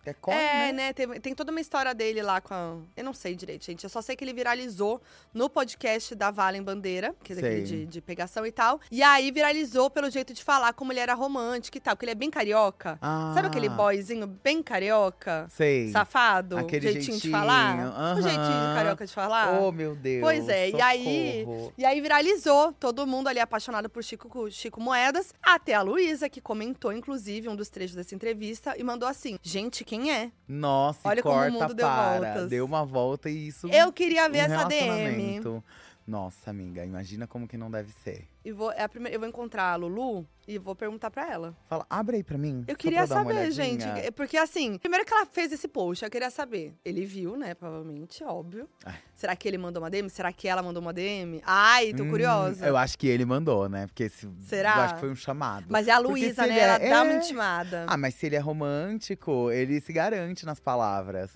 É corre, É, né? né? Teve- tem toda uma história dele lá com a. Eu não sei direito, gente. Eu só sei que ele viralizou no podcast da Valen Bandeira, que é daquele Sei. de, de pegação e tal. E aí viralizou pelo jeito de falar como ele era romântico e tal, porque ele é bem carioca. Sabe aquele Ah, boyzinho bem carioca? Sei. Safado? Aquele jeitinho, de falar? aham. O jeitinho de carioca de falar? Oh, meu Deus. Pois é, e aí- socorro. E aí viralizou, todo mundo ali apaixonado por Chico, Chico Moedas, até a Luísa, que comentou, inclusive, um dos trechos dessa entrevista, e mandou assim: gente, quem é? Nossa, Olha e como o corta mundo deu para. voltas. Deu uma volta e isso. Eu queria ver um essa DM. Nossa, amiga, imagina como que não deve ser. E vou, é a primeira, eu vou encontrar a Lulu e vou perguntar pra ela. Fala, abre aí pra mim. Eu queria saber, gente. é Porque assim, primeiro que ela fez esse post, eu queria saber. Ele viu, né? Provavelmente, óbvio. Ai. Será que ele mandou uma DM? Será que ela mandou uma DM? Ai, tô Hum, curiosa. Eu acho que ele mandou, né? Porque esse, Será? eu acho que foi um chamado. Mas é a Luísa, se né? ele Ela é- dá é. uma intimada. Ah, mas se ele é romântico, ele se garante nas palavras.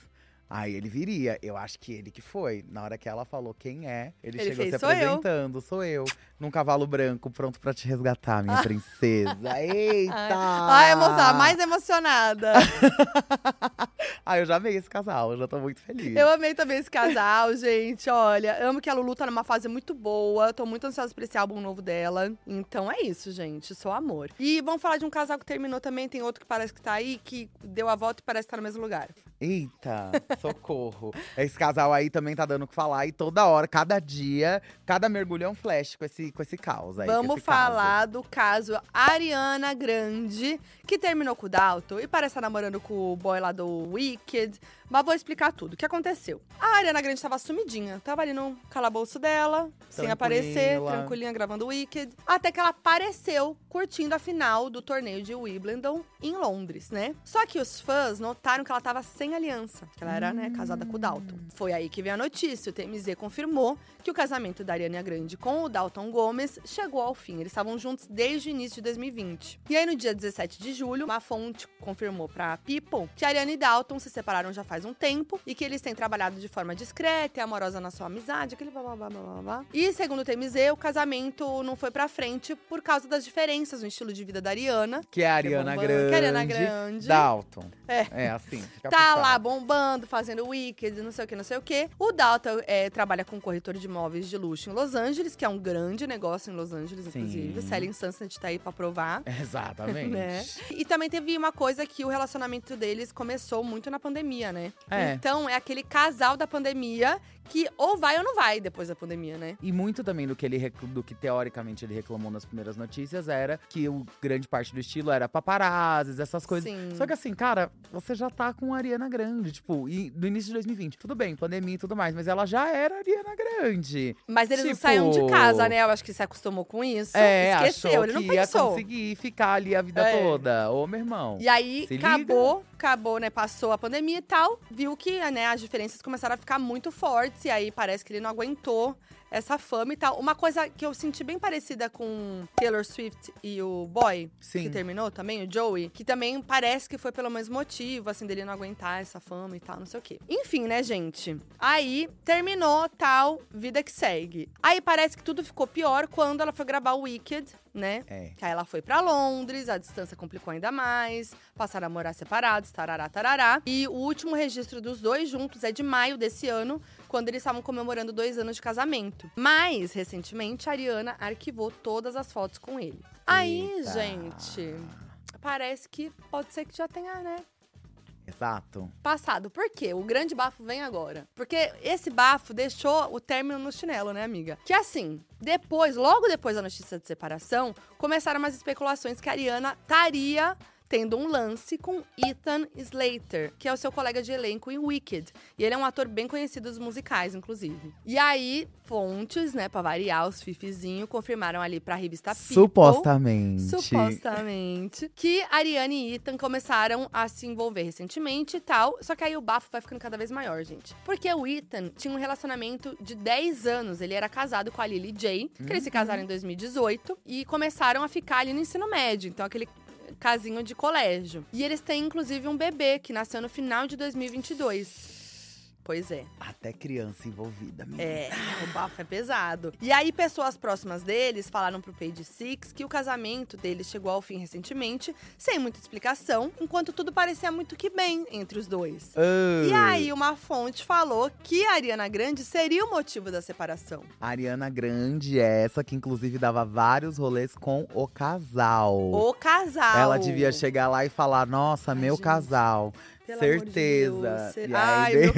Aí ele viria. Eu acho que ele que foi. Na hora que ela falou quem é, ele, Ele chegou fez, se "Sou eu." apresentando. Sou eu. Num cavalo branco, pronto pra te resgatar, minha princesa. Eita! Ai, moça, mais emocionada. Ah, eu já amei esse casal, eu já tô muito feliz. Eu amei também esse casal, gente. Olha, amo que a Lulu tá numa fase muito boa. Tô muito ansiosa pra esse álbum novo dela. Então é isso, gente. Só amor. E vamos falar de um casal que terminou também. Tem outro que parece que tá aí, que deu a volta e parece que tá no mesmo lugar. Eita, socorro. Esse casal aí também tá dando o que falar. E toda hora, cada dia, cada mergulho é um flash com esse, com esse caos aí. Vamos esse caso. falar do caso Ariana Grande, que terminou com o Dalton e parece estar namorando com o boy lá do Wicked. Mas vou explicar tudo. O que aconteceu? A Ariana Grande tava sumidinha. Tava ali no calabouço dela, sem aparecer, tranquilinha, gravando o Wicked. Até que ela apareceu curtindo a final do torneio de Wimbledon em Londres, né? Só que os fãs notaram que ela tava sem aliança. Que ela era, né, casada com o Dalton. Foi aí que veio a notícia. O TMZ confirmou que o casamento da Ariana Grande com o Dalton Gomes chegou ao fim. Eles estavam juntos desde o início de 2020. E aí, no dia 17 de julho, uma fonte confirmou pra People que Ariana e Dalton se separaram já faz um tempo e que eles têm trabalhado de forma discreta e amorosa na sua amizade, aquele blá blá blá blá blá. E segundo o TMZ, o casamento não foi pra frente por causa das diferenças no estilo de vida da Ariana. Que é a que é Ariana bombando, Grande. Que é a Ariana Grande. Dalton. É. É assim. Tá lá bombando, fazendo Wicked, não sei o que, não sei o que. O Dalton é, trabalha com um corretor de imóveis de luxo em Los Angeles, que é um grande negócio em Los Angeles, Sim. inclusive. Selling Sunset tá aí pra provar. Exatamente. Né? E também teve uma coisa que o relacionamento deles começou muito na pandemia, né? É. Então é aquele casal da pandemia que ou vai ou não vai depois da pandemia, né? E muito também do que ele do que teoricamente ele reclamou nas primeiras notícias era que o grande parte do estilo era paparazzis, essas coisas. Sim. Só que assim, cara, você já tá com a Ariana Grande, tipo, e no início de 2020. Tudo bem, pandemia e tudo mais, mas ela já era Ariana Grande. Mas eles não Tipo- saíam de casa, né? Eu acho que se acostumou com isso. é, Esqueceu, achou ele não que ia pensou. conseguir ficar ali a vida É. toda. Ô, meu irmão. E aí, Se liga. acabou, acabou, né? Passou a pandemia e tal. Viu que, né, as diferenças começaram a ficar muito fortes. E aí, parece que ele não aguentou essa fama e tal. Uma coisa que eu senti bem parecida com Taylor Swift e o Boy, que Sim. terminou também, o Joey, que também parece que foi pelo mesmo motivo, assim, dele não aguentar essa fama e tal, não sei o quê. Enfim, né, gente? Aí, terminou, tal, vida que segue. Aí, parece que tudo ficou pior quando ela foi gravar o Wicked, né? É. Que aí ela foi pra Londres, a distância complicou ainda mais, passaram a morar separados, tarará, tarará. E o último registro dos dois juntos é de maio desse ano, quando eles estavam comemorando dois anos de casamento. Mas, recentemente, a Ariana arquivou todas as fotos com ele. Aí, Eita. gente, parece que pode ser que já tenha, né, Exato. passado. Por quê? O grande bafo vem agora. Porque esse bafo deixou o término no chinelo, né, amiga? Que assim, depois, logo depois da notícia de separação, começaram umas especulações que a Ariana estaria tendo um lance com Ethan Slater, que é o seu colega de elenco em Wicked. E ele é um ator bem conhecido dos musicais, inclusive. E aí, fontes, né, pra variar, os fifizinhos, confirmaram ali pra revista People. Supostamente. Supostamente. Que Ariane e Ethan começaram a se envolver recentemente e tal. Só que aí o bafo vai ficando cada vez maior, gente. Porque o Ethan tinha um relacionamento de 10 anos. Ele era casado com a Lily J, que eles se casaram em 2018. E começaram a ficar ali no ensino médio. Então, aquele casinho de colégio. E eles têm, inclusive, um bebê que nasceu no final de 2022. Pois é. Até criança envolvida, menina. É, o bafo é pesado. E aí, pessoas próximas deles falaram pro Page Six que o casamento deles chegou ao fim recentemente, sem muita explicação, enquanto tudo parecia muito que bem entre os dois. E aí, uma fonte falou que a Ariana Grande seria o motivo da separação. A Ariana Grande é essa que, inclusive, dava vários rolês com o casal. O casal. Ela devia chegar lá e falar: Nossa, Ai, meu gente. casal. Pelo de Certeza. Ser- E aí, Ai, de-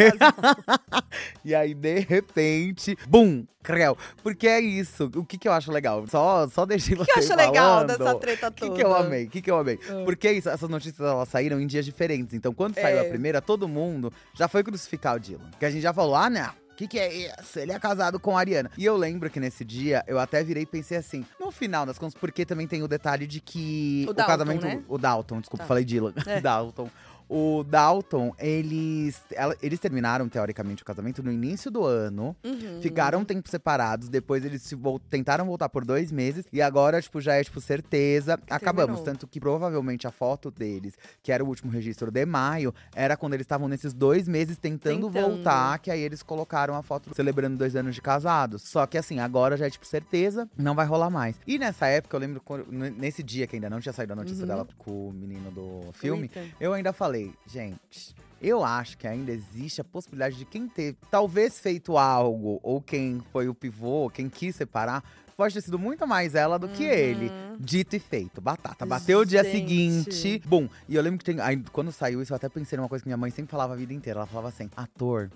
e aí, de repente, bum, creu. Porque é isso. O que, que eu acho legal? Só, só deixei O que eu você acho legal falando. dessa treta O toda? que, que eu amei? O que, que eu amei? Ah. Porque é isso, essas notícias elas saíram em dias diferentes. Então, quando saiu É. a primeira, todo mundo já foi crucificar o Dylan. Porque a gente já falou, ah, não. O que, que é isso? Ele é casado com a Ariana. E eu lembro que nesse dia, eu até virei e pensei assim, no final das contas, porque também tem o detalhe de que O Dalton, casamento. né? O Dalton, desculpa, Tá. falei Dylan. É. Dalton. O Dalton, eles, ela- eles terminaram, teoricamente, o casamento no início do ano. Uhum. Ficaram um tempo separados, depois eles se vol- tentaram voltar por dois meses. E agora, tipo, já é, tipo, certeza. Acabamos. Terminou. Tanto que provavelmente a foto deles, que era o último registro de maio, era quando eles estavam nesses dois meses tentando, Tentando. voltar. Que aí eles colocaram a foto celebrando dois anos de casados. Só que assim, agora já é, tipo, certeza, não vai rolar mais. E nessa época, eu lembro, quando- nesse dia que ainda não tinha saído a notícia Uhum. dela com o menino do filme, Ethan. eu ainda falei, gente, eu acho que ainda existe a possibilidade de quem ter talvez feito algo, ou quem foi o pivô, quem quis separar, pode ter sido muito mais ela do que ele. Uhum. Dito e feito, batata. Bateu o dia Gente. seguinte. Bom, e eu lembro que tem, aí, quando saiu isso, eu até pensei numa coisa que minha mãe sempre falava a vida inteira. Ela falava assim: ator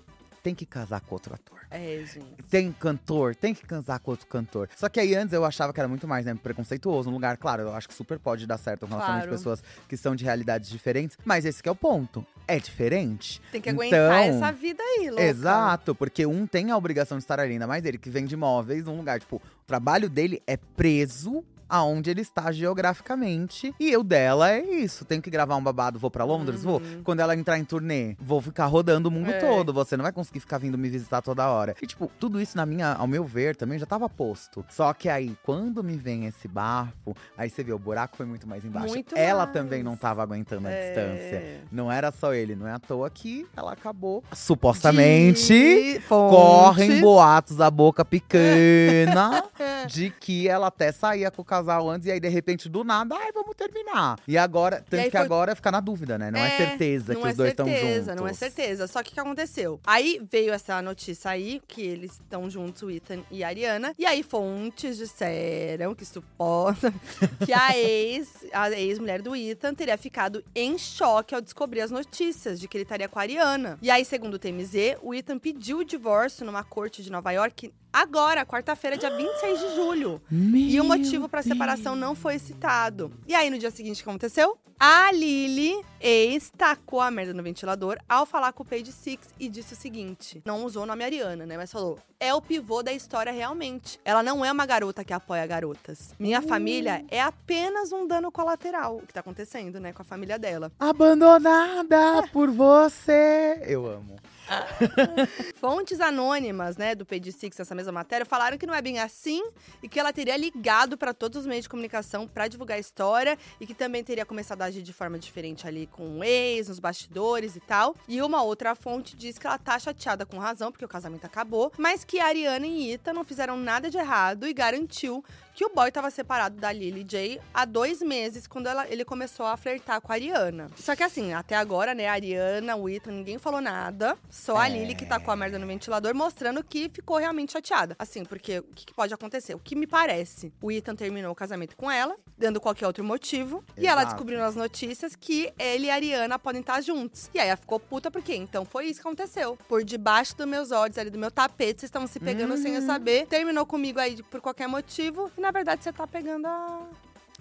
tem que casar com outro ator. É, gente. Tem cantor, tem que casar com outro cantor. Só que aí antes eu achava que era muito mais, né, preconceituoso. Um lugar, claro, eu acho que super pode dar certo um relacionamento Claro. de pessoas que são de realidades diferentes. Mas esse que é o ponto. É diferente. Tem que aguentar Então, essa vida aí, louca. Exato, porque um tem a obrigação de estar ali, ainda mais ele que vende imóveis num lugar, tipo, o trabalho dele é preso aonde ele está geograficamente. E eu dela é isso. Tenho que gravar um babado, vou pra Londres? Vou. Quando ela entrar em turnê, vou ficar rodando o mundo Uhum. É. todo. Você não vai conseguir ficar vindo me visitar toda hora. E, tipo, tudo isso, na minha, ao meu ver, também já tava posto. Só que aí, quando me vem esse bafo, aí você vê, o buraco foi muito mais embaixo. Muito ela mais. também não tava aguentando a É. distância. Não era só ele, não é à toa que ela acabou. Supostamente. Correm boatos da boca pequena de que ela até saía com o casal antes e aí, de repente, do nada, ai, vamos terminar. E agora, tanto aí que foi- agora fica na dúvida, né? Não é, É, certeza não que é os dois estão certeza, juntos. Não é certeza. Só que o que aconteceu? Aí veio essa notícia aí, que eles estão juntos, o Ethan e a Ariana. E aí fontes disseram que suposta que a ex, a ex-mulher do Ethan teria ficado em choque ao descobrir as notícias de que ele estaria com a Ariana. E aí, segundo o TMZ, o Ethan pediu o divórcio numa corte de Nova York agora, quarta-feira, dia 26 de julho. E o motivo pra separação não foi citado. E aí, no dia seguinte, o que aconteceu? A Lily, ex, tacou a merda no ventilador ao falar com o Page Six e disse o seguinte: não usou o nome Ariana, né? Mas falou: é o pivô da história realmente. Ela não é uma garota que apoia garotas. Minha família é apenas um dano colateral. O que tá acontecendo, né? Com a família dela. Abandonada por você. Eu amo. Fontes anônimas, né, do Page Six, nessa mesma matéria, falaram que não é bem assim e que ela teria ligado para todos os meios de comunicação para divulgar a história e que também teria começado a agir de forma diferente ali com o ex, nos bastidores e tal. E uma outra fonte diz que ela tá chateada com razão, porque o casamento acabou, mas que a Ariana e Ita não fizeram nada de errado e garantiu que o boy tava separado da Lily J há dois meses, quando ela- ele começou a flertar com a Ariana. Só que assim, até agora, né, a Ariana, o Ethan, ninguém falou nada. Só a É. Lily que tá com a merda no ventilador, mostrando que ficou realmente chateada. Assim, porque o que, que pode acontecer? O que me parece? O Ethan terminou o casamento com ela, dando qualquer outro motivo. E ela Exato. descobriu nas notícias que ele e a Ariana podem estar juntos. E aí ela ficou puta porque então foi isso que aconteceu. Por debaixo dos meus olhos, ali do meu tapete, vocês estavam se pegando sem eu Uhum. saber. Terminou comigo aí por qualquer motivo. E na verdade você tá pegando a.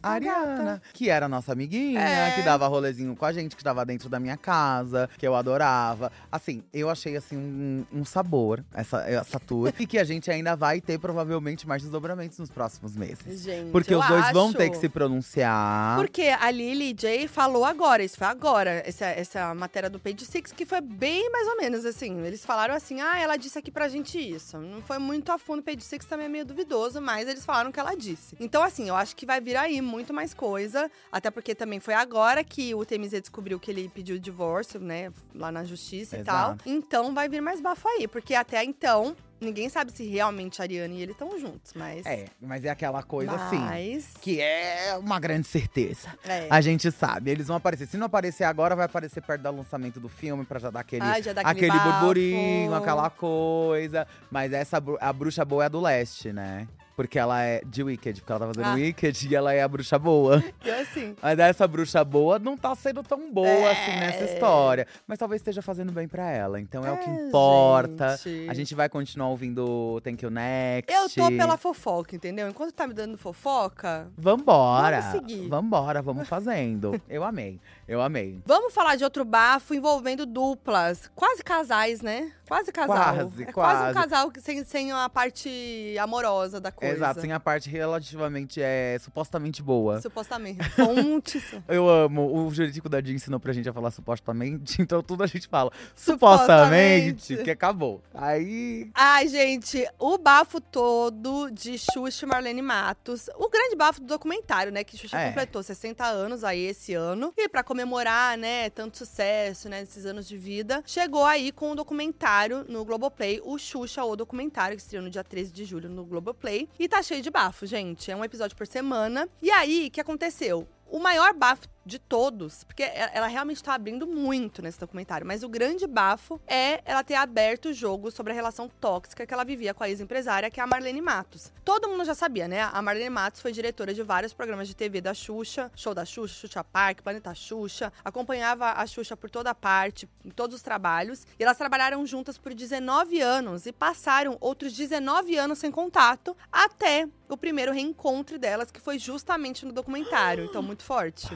A Ariana, que era nossa amiguinha, É. que dava rolezinho com a gente, que tava dentro da minha casa, que eu adorava. Assim, eu achei assim um, um sabor essa, essa tour. e que a gente ainda vai ter provavelmente mais desdobramentos nos próximos meses. Gente, Porque os dois vão acho. ter que se pronunciar. Porque a Lily J falou agora, isso foi agora, essa, essa matéria do Page Six, que foi bem mais ou menos assim. Eles falaram assim: ah, ela disse aqui pra gente isso. Não foi muito a fundo, o Page Six também é meio duvidoso, mas eles falaram que ela disse. Então, assim, eu acho que vai vir aí muito mais coisa. Até porque também foi agora que o TMZ descobriu que ele pediu divórcio, né? Lá na justiça e tal. Exato. Então vai vir mais bafo aí. Porque até então, ninguém sabe se realmente a Ariana e ele estão juntos, mas. É, mas é aquela coisa assim. mas, Que é uma grande certeza. É. A gente sabe, eles vão aparecer. Se não aparecer agora, vai aparecer perto do lançamento do filme, pra já dar aquele, Ai, já dá aquele aquele bafo. burburinho, aquela coisa. Mas essa, a bruxa boa é a do leste, né? Porque ela é de Wicked, porque ela tá fazendo Ah. Wicked e ela é a bruxa boa. E assim. Mas essa bruxa boa não tá sendo tão boa É. assim nessa história. Mas talvez esteja fazendo bem pra ela. Então é, o que É, importa. gente. A gente vai continuar ouvindo Thank You Next. Eu tô pela fofoca, entendeu? Enquanto tá me dando fofoca, Vambora. Vamos seguir. Vambora, vamos fazendo. Eu amei. Eu amei. vamos falar de outro bafo envolvendo duplas. Quase casais, né? Quase casal. Quase, é quase um quase. casal que- sem, sem a parte amorosa da coisa. Exato, sem a parte relativamente, é, supostamente boa. Supostamente. Fontes. Eu amo. O jurídico da Jean ensinou pra gente a falar supostamente, então tudo a gente fala Supostamente. supostamente, que acabou. Aí. Ai, gente, o bafo todo de Xuxa e Marlene Matos. O grande bafo do documentário, né? Que Xuxa É. completou 60 anos aí esse ano. E pra comemorar, né, tanto sucesso, né, esses anos de vida, chegou aí com um documentário no Globoplay, o Xuxa, o documentário, que estreou no dia 13 de julho no Globoplay. E tá cheio de bafo, gente. É um episódio por semana. E aí, o que aconteceu? O maior bafo de todos, porque ela realmente tá abrindo muito nesse documentário, mas o grande bafo é ela ter aberto o jogo sobre a relação tóxica que ela vivia com a ex-empresária, que é a Marlene Matos. Todo mundo já sabia, né? A Marlene Matos foi diretora de vários programas de TV da Xuxa, Show da Xuxa, Xuxa Park, Planeta Xuxa, acompanhava a Xuxa por toda parte, em todos os trabalhos, e elas trabalharam juntas por 19 anos e passaram outros 19 anos sem contato, até o primeiro reencontro delas, que foi justamente no documentário. Então, muito forte.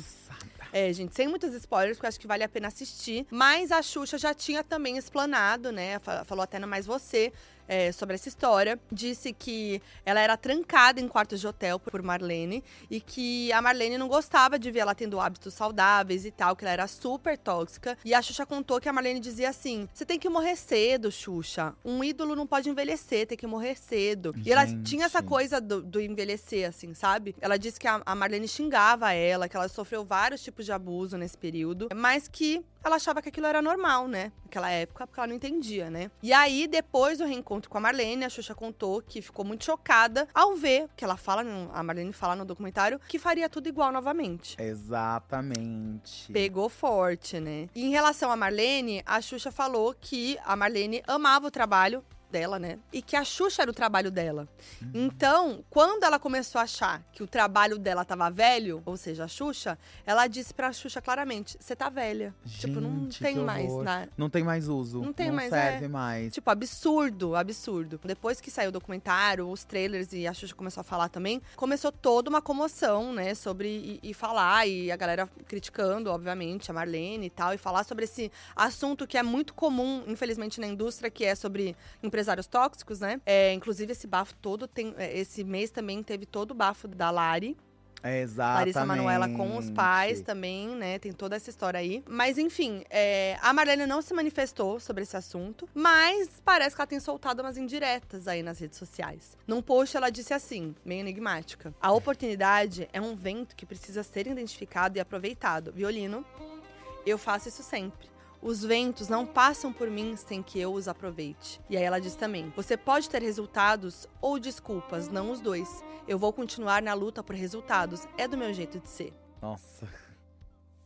É, gente, sem muitos spoilers, porque acho que vale a pena assistir. Mas a Xuxa já tinha também explanado, né? fa- Falou até no Mais Você. É, sobre essa história, disse que ela era trancada em quartos de hotel por Marlene e que a Marlene não gostava de ver ela tendo hábitos saudáveis e tal, que ela era super tóxica. E a Xuxa contou que a Marlene dizia assim: você tem que morrer cedo, Xuxa. Um ídolo não pode envelhecer, tem que morrer cedo. E ela Gente. tinha essa coisa do, do envelhecer, assim, sabe? Ela disse que a, a Marlene xingava ela, que ela sofreu vários tipos de abuso nesse período, mas que ela achava que aquilo era normal, né? Naquela época, porque ela não entendia, né? E aí, depois do reencontro com a Marlene, a Xuxa contou que ficou muito chocada ao ver que ela fala, a Marlene fala no documentário, que faria tudo igual novamente. Exatamente. Pegou forte, né? E em relação a Marlene, a Xuxa falou que a Marlene amava o trabalho dela, né? E que a Xuxa era o trabalho dela. Uhum. Então, quando ela começou a achar que o trabalho dela tava velho, ou seja, a Xuxa, ela disse pra Xuxa claramente: você tá velha. tipo, não Gente, tem mais nada. Não tem mais uso. Não tem mais, serve é. mais. Tipo, absurdo, absurdo. Depois que saiu o documentário, os trailers e a Xuxa começou a falar também, começou toda uma comoção, né, sobre e, e falar, e a galera criticando, obviamente, a Marlene e tal, e falar sobre esse assunto que é muito comum, infelizmente, na indústria, que é sobre empresários tóxicos, né? É, inclusive, esse bafo todo tem. é, Esse mês também teve todo o bafo da Lari. Exatamente. Larissa Manoela com os pais também, né? Tem toda essa história aí. Mas enfim, é, a Marlene não se manifestou sobre esse assunto, mas parece que ela tem soltado umas indiretas aí nas redes sociais. Num post ela disse assim, meio enigmática: A oportunidade é um vento que precisa ser identificado e aproveitado. Violino, eu faço isso sempre. Os ventos não passam por mim sem que eu os aproveite. E aí ela diz também: Você pode ter resultados ou desculpas, não os dois. Eu vou continuar na luta por resultados. É do meu jeito de ser. Nossa.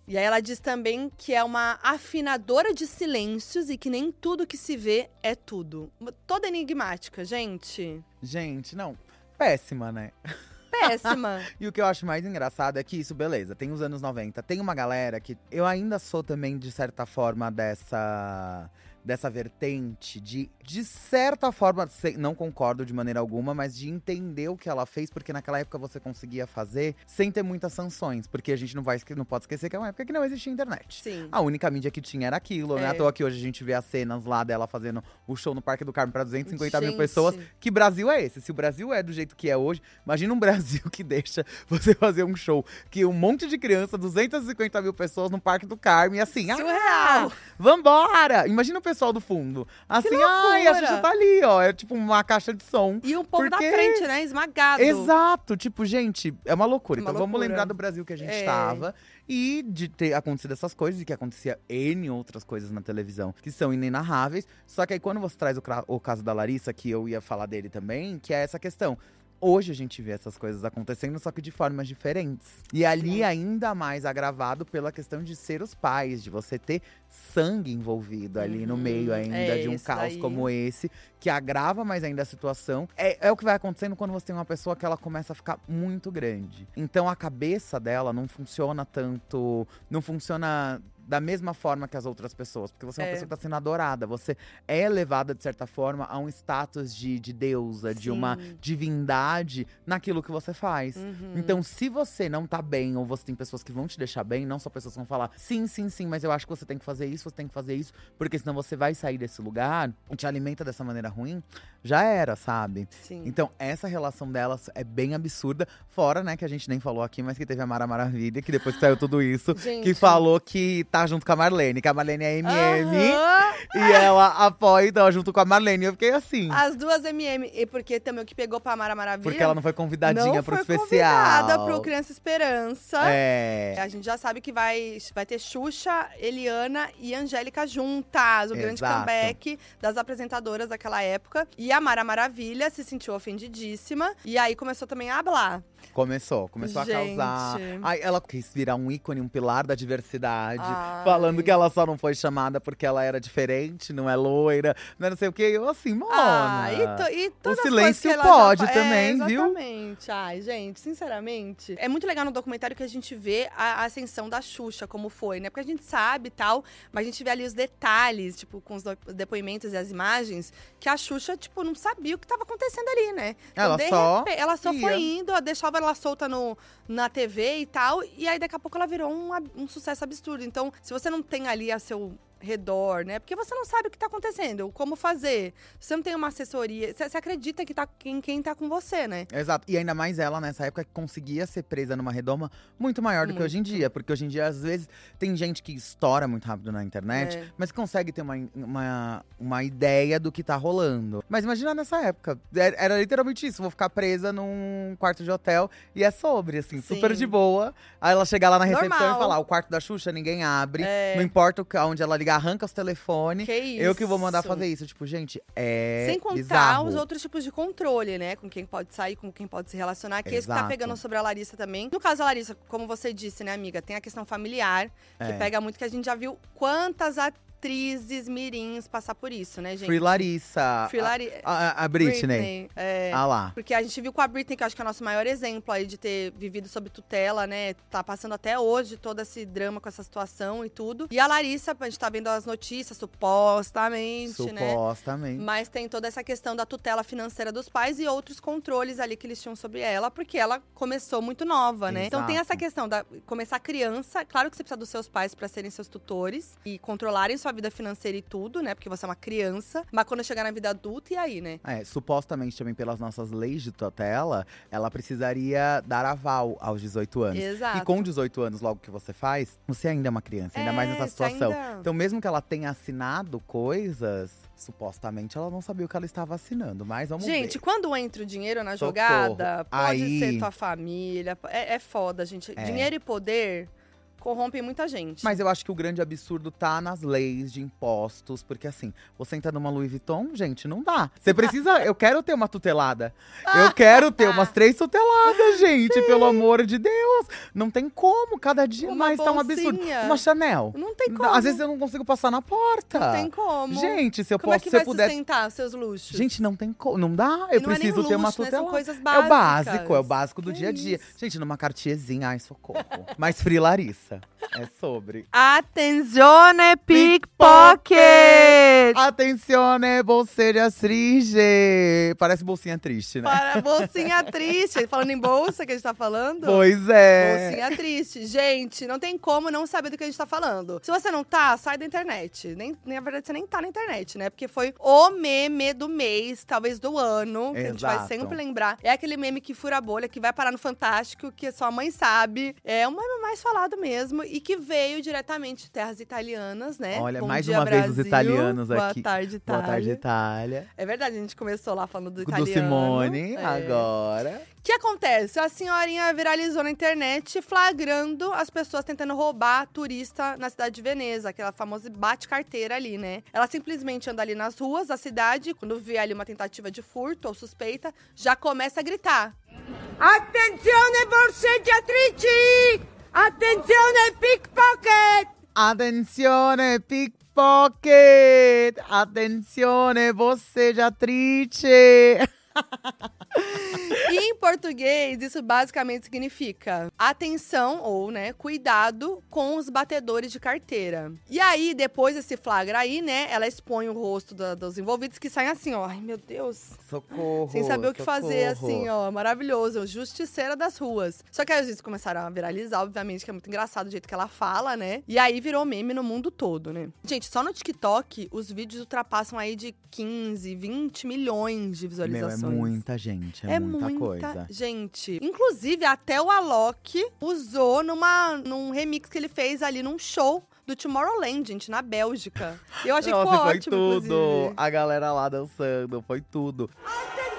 E aí ela diz também que é uma afinadora de silêncios e que nem tudo que se vê é tudo. Toda enigmática, gente. Gente, não. Péssima, né? Péssima. E o que eu acho mais engraçado é que isso, beleza, tem os anos 90, tem uma galera que eu ainda sou também, de certa forma, dessa. Dessa vertente de, de certa forma, não concordo de maneira alguma, mas de entender o que ela fez, porque naquela época você conseguia fazer sem ter muitas sanções. Porque a gente não, vai, não pode esquecer que é uma época que não existia internet. Sim. A única mídia que tinha era aquilo, né? É. À toa que hoje a gente vê as cenas lá dela fazendo o show no Parque do Carmo pra 250 mil Gente. pessoas. Que Brasil é esse? Se o Brasil é do jeito que é hoje, imagina um Brasil que deixa você fazer um show que um monte de criança, 250 mil pessoas no Parque do Carmo, e assim, ah, Surreal. vambora! Imagina o pessoal do fundo. Assim, ai, a! Xuxa tá ali, ó. É tipo uma caixa de som. E um povo Porque- da frente, né? Esmagado. Exato, tipo, gente, é uma loucura. Uma então vamos loucura. lembrar do Brasil que a gente É. estava e de ter acontecido essas coisas e que acontecia N outras coisas na televisão que são inenarráveis. Só que aí quando você traz o, o caso da Larissa, que eu ia falar dele também, que é essa questão. Hoje a gente vê essas coisas acontecendo, só que de formas diferentes. E ali Sim. ainda mais agravado pela questão de ser os pais, de você ter sangue envolvido ali no Uhum. meio ainda É, de um caos daí. como esse, que agrava mais ainda a situação. É, é o que vai acontecendo quando você tem uma pessoa que ela começa a ficar muito grande. Então a cabeça dela não funciona tanto. Não funciona da mesma forma que as outras pessoas. Porque você é uma É. pessoa que está sendo adorada. Você é elevada, de certa forma, a um status de, de deusa, de uma Sim. divindade naquilo que você faz. Uhum. Então, se você não tá bem, ou você tem pessoas que vão te deixar bem, não só pessoas que vão falar, sim, sim, sim, mas eu acho que você tem que fazer isso, você tem que fazer isso, porque senão você vai sair desse lugar e te alimenta dessa maneira ruim, já era, sabe? Sim. Então, essa relação delas é bem absurda. Fora, né, que a gente nem falou aqui, mas que teve a Mara Maravilha, que depois que saiu tudo isso, Gente. que falou que tá junto com a Marlene, que a Marlene é MM. Aham. E ela apoia, então, junto com a Marlene. Eu fiquei assim. As duas MM. E porque também o que pegou pra Mara Maravilha. Porque ela não foi convidadinha não pro foi especial. convidada pro Criança Esperança. É. A gente já sabe que vai, vai ter Xuxa, Eliana e Angélica juntas. O grande Exato. comeback das apresentadoras daquela época. E a Mara Maravilha se sentiu ofendidíssima. E aí começou também a hablar. Começou, começou Gente. a causar. Ai, ela quis virar um ícone, um pilar da diversidade. Ai. Falando que ela só não foi chamada porque ela era diferente, não é loira, não é não sei o quê. Eu assim, mona. Ah, e, to, e as silêncio ela pode já fa- também, é, viu? Exatamente. Ai, gente, sinceramente. É muito legal no documentário que a gente vê a, a ascensão da Xuxa, como foi, né? Porque a gente sabe e tal, mas a gente vê ali os detalhes, tipo, com os depoimentos e as imagens, que a Xuxa, tipo, não sabia o que estava acontecendo ali, né? Ela de só repe- ela só ia. foi indo, ela deixava ela solta no, na TV e tal, e aí daqui a pouco ela virou um, um sucesso absurdo. Então, se você não tem ali a seu redor, né? Porque você não sabe o que tá acontecendo, como fazer. Você não tem uma assessoria, você, acredita que tá em quem tá com você, né? Exato. E ainda mais ela nessa época que conseguia ser presa numa redoma muito maior do que Muito. hoje em dia. Porque hoje em dia, às vezes, tem gente que estoura muito rápido na internet, É. mas consegue ter uma, uma, uma ideia do que tá rolando. Mas imagina nessa época. Era, era literalmente isso. Vou ficar presa num quarto de hotel e é sobre, assim, Sim. super de boa. Aí ela chegar lá na recepção Normal. e falar: o quarto da Xuxa ninguém abre. É. Não importa que- onde ela ligar, arranca os telefones. Que isso. Eu que vou mandar fazer isso. Tipo, gente, é. Sem contar bizarro. os outros tipos de controle, né? Com quem pode sair, com quem pode se relacionar. Que é isso que tá pegando sobre a Larissa também. No caso da Larissa, como você disse, né, amiga? Tem a questão familiar, que É. pega muito, que a gente já viu quantas atrizes mirins passar por isso, né, gente? Free Larissa. Free Lari- A, a, a Britney. É. Ah lá. Porque a gente viu com a Britney, que eu acho que é o nosso maior exemplo aí de ter vivido sob tutela, né? Tá passando até hoje todo esse drama com essa situação e tudo. E a Larissa, a gente tá vendo as notícias, supostamente, né? Supostamente. Mas tem toda essa questão da tutela financeira dos pais e outros controles ali que eles tinham sobre ela, porque ela começou muito nova, né? Então tem Exato. essa questão da começar criança. Claro que você precisa dos seus pais para serem seus tutores e controlarem sua vida financeira e tudo, né? Porque você é uma criança. Mas quando chegar na vida adulta, e aí, né? É, supostamente também pelas nossas leis de tutela, ela precisaria dar aval aos 18 anos. Exato. E com 18 anos, logo que você faz, você ainda é uma criança, ainda mais É, nessa você situação. ainda- Então, mesmo que ela tenha assinado coisas, supostamente ela não sabia o que ela estava assinando. Mas vamos Gente, ver. quando entra o dinheiro na Socorro. jogada, pode Aí- ser tua família. É, é foda, gente. É. Dinheiro e poder corrompem muita gente. Mas eu acho que o grande absurdo tá nas leis de impostos, porque assim, você entra numa Louis Vuitton, gente, não dá. Você precisa. eu quero ter uma tutelada. Eu quero ter umas três tuteladas, gente, pelo amor de Deus. Não tem como, cada dia Uma mais tá um absurdo. bolsinha. Uma Chanel. não tem como. Às vezes eu não consigo passar na porta. Não tem como. Gente, se eu como é posso, que se vai eu puder. sustentar seus luxos? Gente, não tem como. Não dá. Eu não é preciso ter uma luxo, né? São tutelada. coisas É básicas. o básico, é o básico do Que dia a dia. isso. Gente, numa Cartierzinha, ai, socorro. Mas Free Larissa. Essa. É sobre. Attenzione pickpocket! Atencione, bolseira triste. Parece bolsinha triste, né? Para bolsinha triste. Falando em bolsa que a gente tá falando. Pois é. Bolsinha triste. Gente, não tem como não saber do que a gente tá falando. Se você não tá, sai da internet. Nem, na verdade, você nem tá na internet, né? Porque foi o meme do mês, talvez do ano, que a gente vai sempre lembrar. É aquele meme que fura a bolha, que vai parar no Fantástico, que sua mãe sabe. É o meme mais falado mesmo e que veio diretamente de terras italianas, né? Olha, Bom mais dia, uma vez os Brasil. italianos Boa aqui. tarde, Itália. Boa tarde, Itália. É verdade, a gente começou lá falando do Do italiano. Simone, É. agora. O que acontece? A senhorinha viralizou na internet flagrando as pessoas tentando roubar turista na cidade de Veneza, aquela famosa bate-carteira ali, né? Ela simplesmente anda ali nas ruas da cidade, quando vê ali uma tentativa de furto ou suspeita, já começa a gritar. Attenzione borseggiatrici! Attenzione pickpocket! Atencione, pickpocket! Atencione, bosseggiatrice! E em português, isso basicamente significa atenção ou, né, cuidado com os batedores de carteira. E aí, depois desse flagra aí, né, ela expõe o rosto da- dos envolvidos que saem assim, ó. Ai, meu Deus. Socorro. Sem saber o que fazer, socorro. assim, ó. Maravilhoso. Justiceira das ruas. Só que aí os vídeos começaram a viralizar, obviamente, que é muito engraçado o jeito que ela fala, né? E aí virou meme no mundo todo, né? Gente, só no TikTok, os vídeos ultrapassam aí de 15, 20 milhões de Meu, visualizações. é muita gente, é, muita, coisa. gente. Inclusive, até o Alok usou numa, num remix que ele fez ali num show do Tomorrowland, gente, na Bélgica. E eu achei Nossa, que ficou foi ótimo, tudo. inclusive. A galera lá dançando, foi tudo. Attenzione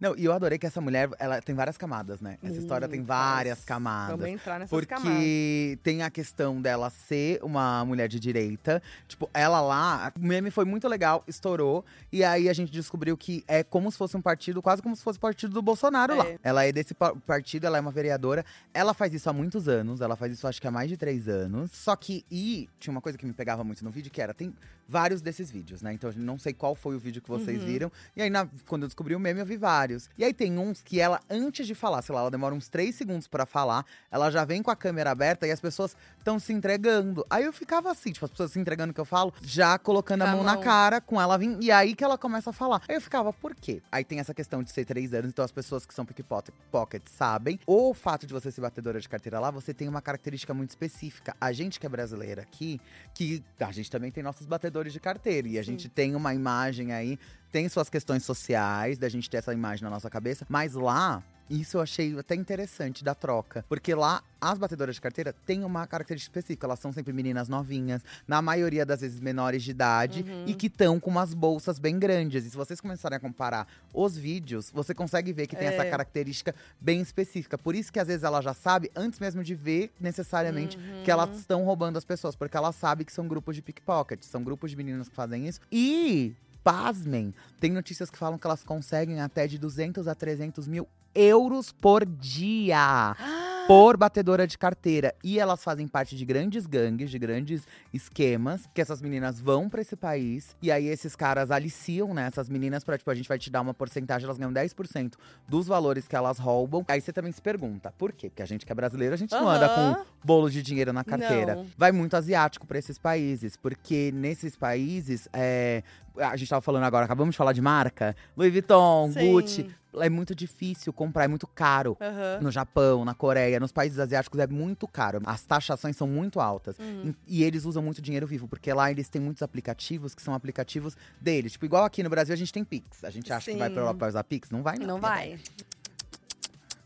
Não, e eu adorei que essa mulher, ela tem várias camadas, né? Essa história tem várias Muitas. camadas. Vamos entrar nessas Porque camadas. tem a questão dela ser uma mulher de direita. Tipo, ela lá, o meme foi muito legal, estourou. E aí a gente descobriu que é como se fosse um partido, quase como se fosse o partido do Bolsonaro É. lá. Ela é desse pa- partido, ela é uma vereadora. Ela faz isso há muitos anos, ela faz isso acho que há mais de três anos. Só que, e tinha uma coisa que me pegava muito no vídeo, que era, tem vários desses vídeos, né? Então eu não sei qual foi o vídeo que vocês Uhum. viram. E aí, na- quando eu descobri o meme, eu vi vários. E aí tem uns que ela, antes de falar, sei lá, ela demora uns três segundos pra falar, ela já vem com a câmera aberta e as pessoas estão se entregando. Aí eu ficava assim, tipo, as pessoas se entregando que eu falo, já colocando a a mão na cara, com ela vindo. E aí que ela começa a falar. Aí eu ficava, por quê? Aí tem essa questão de ser três anos, então as pessoas que são pickpocket sabem. O fato de você ser batedora de carteira lá, você tem uma característica muito específica. A gente que é brasileira aqui, que a gente também tem nossos batedores de carteira. E a gente tem uma imagem aí, tem suas questões sociais, da gente ter essa imagem na nossa cabeça. Mas lá, isso eu achei até interessante da troca. Porque lá, as batedoras de carteira têm uma característica específica. Elas são sempre meninas novinhas, na maioria das vezes menores de idade, Uhum. e que estão com umas bolsas bem grandes. E se vocês começarem a comparar os vídeos, você consegue ver que tem essa É. característica bem específica. Por isso que às vezes ela já sabe, antes mesmo de ver necessariamente, que elas estão roubando as pessoas. Porque ela sabe que são grupos de pickpocket, são grupos de meninas que fazem isso. E, pasmem, tem notícias que falam que elas conseguem até de 200 a 300 mil euros por dia por batedora de carteira. E elas fazem parte de grandes gangues, de grandes esquemas, que essas meninas vão pra esse país. E aí esses caras aliciam, né, essas meninas pra, tipo, a gente vai te dar uma porcentagem, elas ganham 10% dos valores que elas roubam. Aí você também se pergunta, por quê? Porque a gente que é brasileiro, a gente não anda com bolo de dinheiro na carteira. Não. Vai muito asiático pra esses países, porque nesses países, é, a gente tava falando agora, acabamos de falar de marca, Louis Vuitton, Sim. Gucci. É muito difícil comprar, é muito caro. Aham. No Japão, na Coreia, nos países asiáticos é muito caro. As taxações são muito altas. Uhum. E, e eles usam muito dinheiro vivo, porque lá eles têm muitos aplicativos que são aplicativos deles. Tipo, igual aqui no Brasil a gente tem Pix. A gente acha que vai Sim. pra Europa pra usar Pix? Não vai, não. Não vai.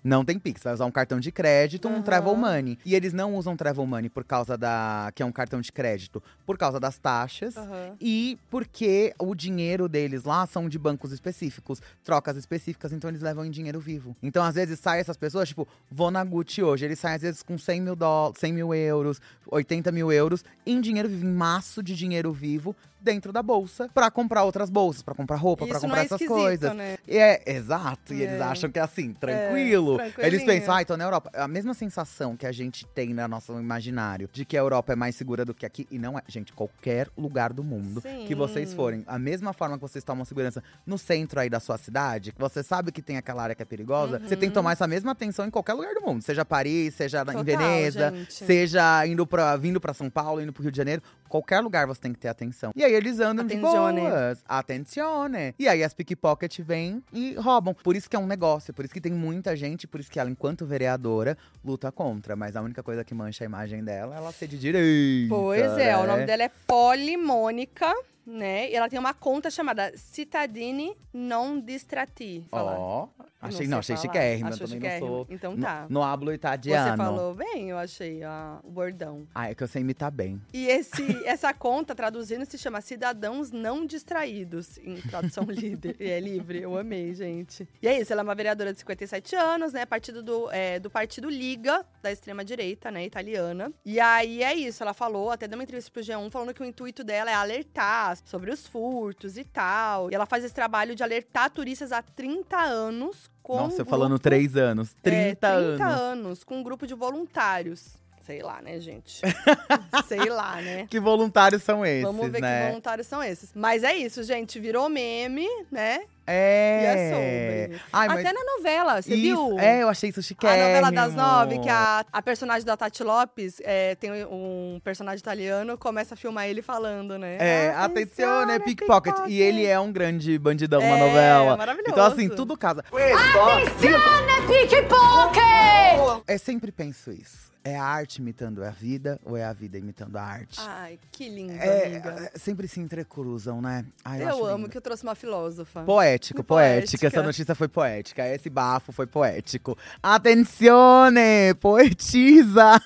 Não tem Pix, vai usar um cartão de crédito, um. Travel Money. E eles não usam Travel Money por causa da. que é um cartão de crédito, por causa das taxas. Aham. E porque o dinheiro deles lá são de bancos específicos, trocas específicas, então eles levam em dinheiro vivo. Então, às vezes, saem essas pessoas, tipo, vou na Gucci hoje. Eles saem, às vezes, com 100 mil, dólares, 100 mil euros, 80 mil euros, em dinheiro vivo, em maço de dinheiro vivo, dentro da bolsa pra comprar outras bolsas, pra comprar roupa, não comprar é essas coisas. né? E é, exato. E eles É. acham que é assim, tranquilo. Eles tranquilinho. pensam, ai, tô na Europa. A mesma sensação que a gente tem no nosso imaginário de que a Europa é mais segura do que aqui. E não é. Gente, qualquer lugar do mundo que vocês Sim. forem, a mesma forma que vocês tomam segurança no centro aí da sua cidade, que você sabe que tem aquela área que é perigosa, você tem que tomar essa mesma atenção em qualquer lugar do mundo. Seja Paris, seja na- em Uhum. Total, Veneza, gente. seja indo pra, vindo pra São Paulo, indo pro Rio de Janeiro. Qualquer lugar você tem que ter atenção. E aí eles andam Attenzione. de boas. Attenzione. E aí as pickpocket vêm e roubam. Por isso que é um negócio, por isso que tem muita gente, por isso que ela, enquanto vereadora, luta contra. Mas a única coisa que mancha a imagem dela é ela ser de direita. Pois é, o né? nome dela é Polimônica, né? E ela tem uma conta chamada Cittadini Non Distrati. Ó, Eu achei, não, achei Achou também não sou. Então no- tá. No, hablo italiano. Você falou bem, eu achei ah, o bordão. Ah, é que eu sei imitar bem. E esse, essa conta, traduzindo, se chama Cidadãos Não Distraídos, em tradução líder, e é livre. Eu amei, gente. E é isso, ela é uma vereadora de 57 anos, né? Partido do, é, do partido Liga, da extrema-direita, né? Italiana. E aí é isso, ela falou, até deu uma entrevista pro G1, falando que o intuito dela é alertar sobre os furtos e tal. E ela faz esse trabalho de alertar turistas há 30 anos. Com Nossa, um falando grupo- três anos. 30, é, 30 anos. anos, com um grupo de voluntários. Sei lá, né, gente? Sei lá, né? Que voluntários são esses, Vamos ver né? que voluntários são esses. Mas é isso, gente. Virou meme, né? É. E é sobre. Ai, mas Até na novela, você isso, viu? É, eu achei isso A chiquérrimo. novela das nove, que a, a personagem da Tati Lopes é, tem um personagem italiano, começa a filmar ele falando, né? É, Ah, atenção, né? Pickpocket. E ele é um grande bandidão na É, novela. maravilhoso. Então, assim, tudo casa. Attenzione, pickpocket! Eu sempre penso isso. É a arte imitando a vida ou é a vida imitando a arte? Ai, que lindo, é, amiga. é, sempre se entrecruzam, né? Ai, Eu, acho amo lindo. que eu trouxe uma filósofa. Poético, Poética. poética. Essa notícia foi poética. Esse bafo foi poético. Atenzione! Poetiza!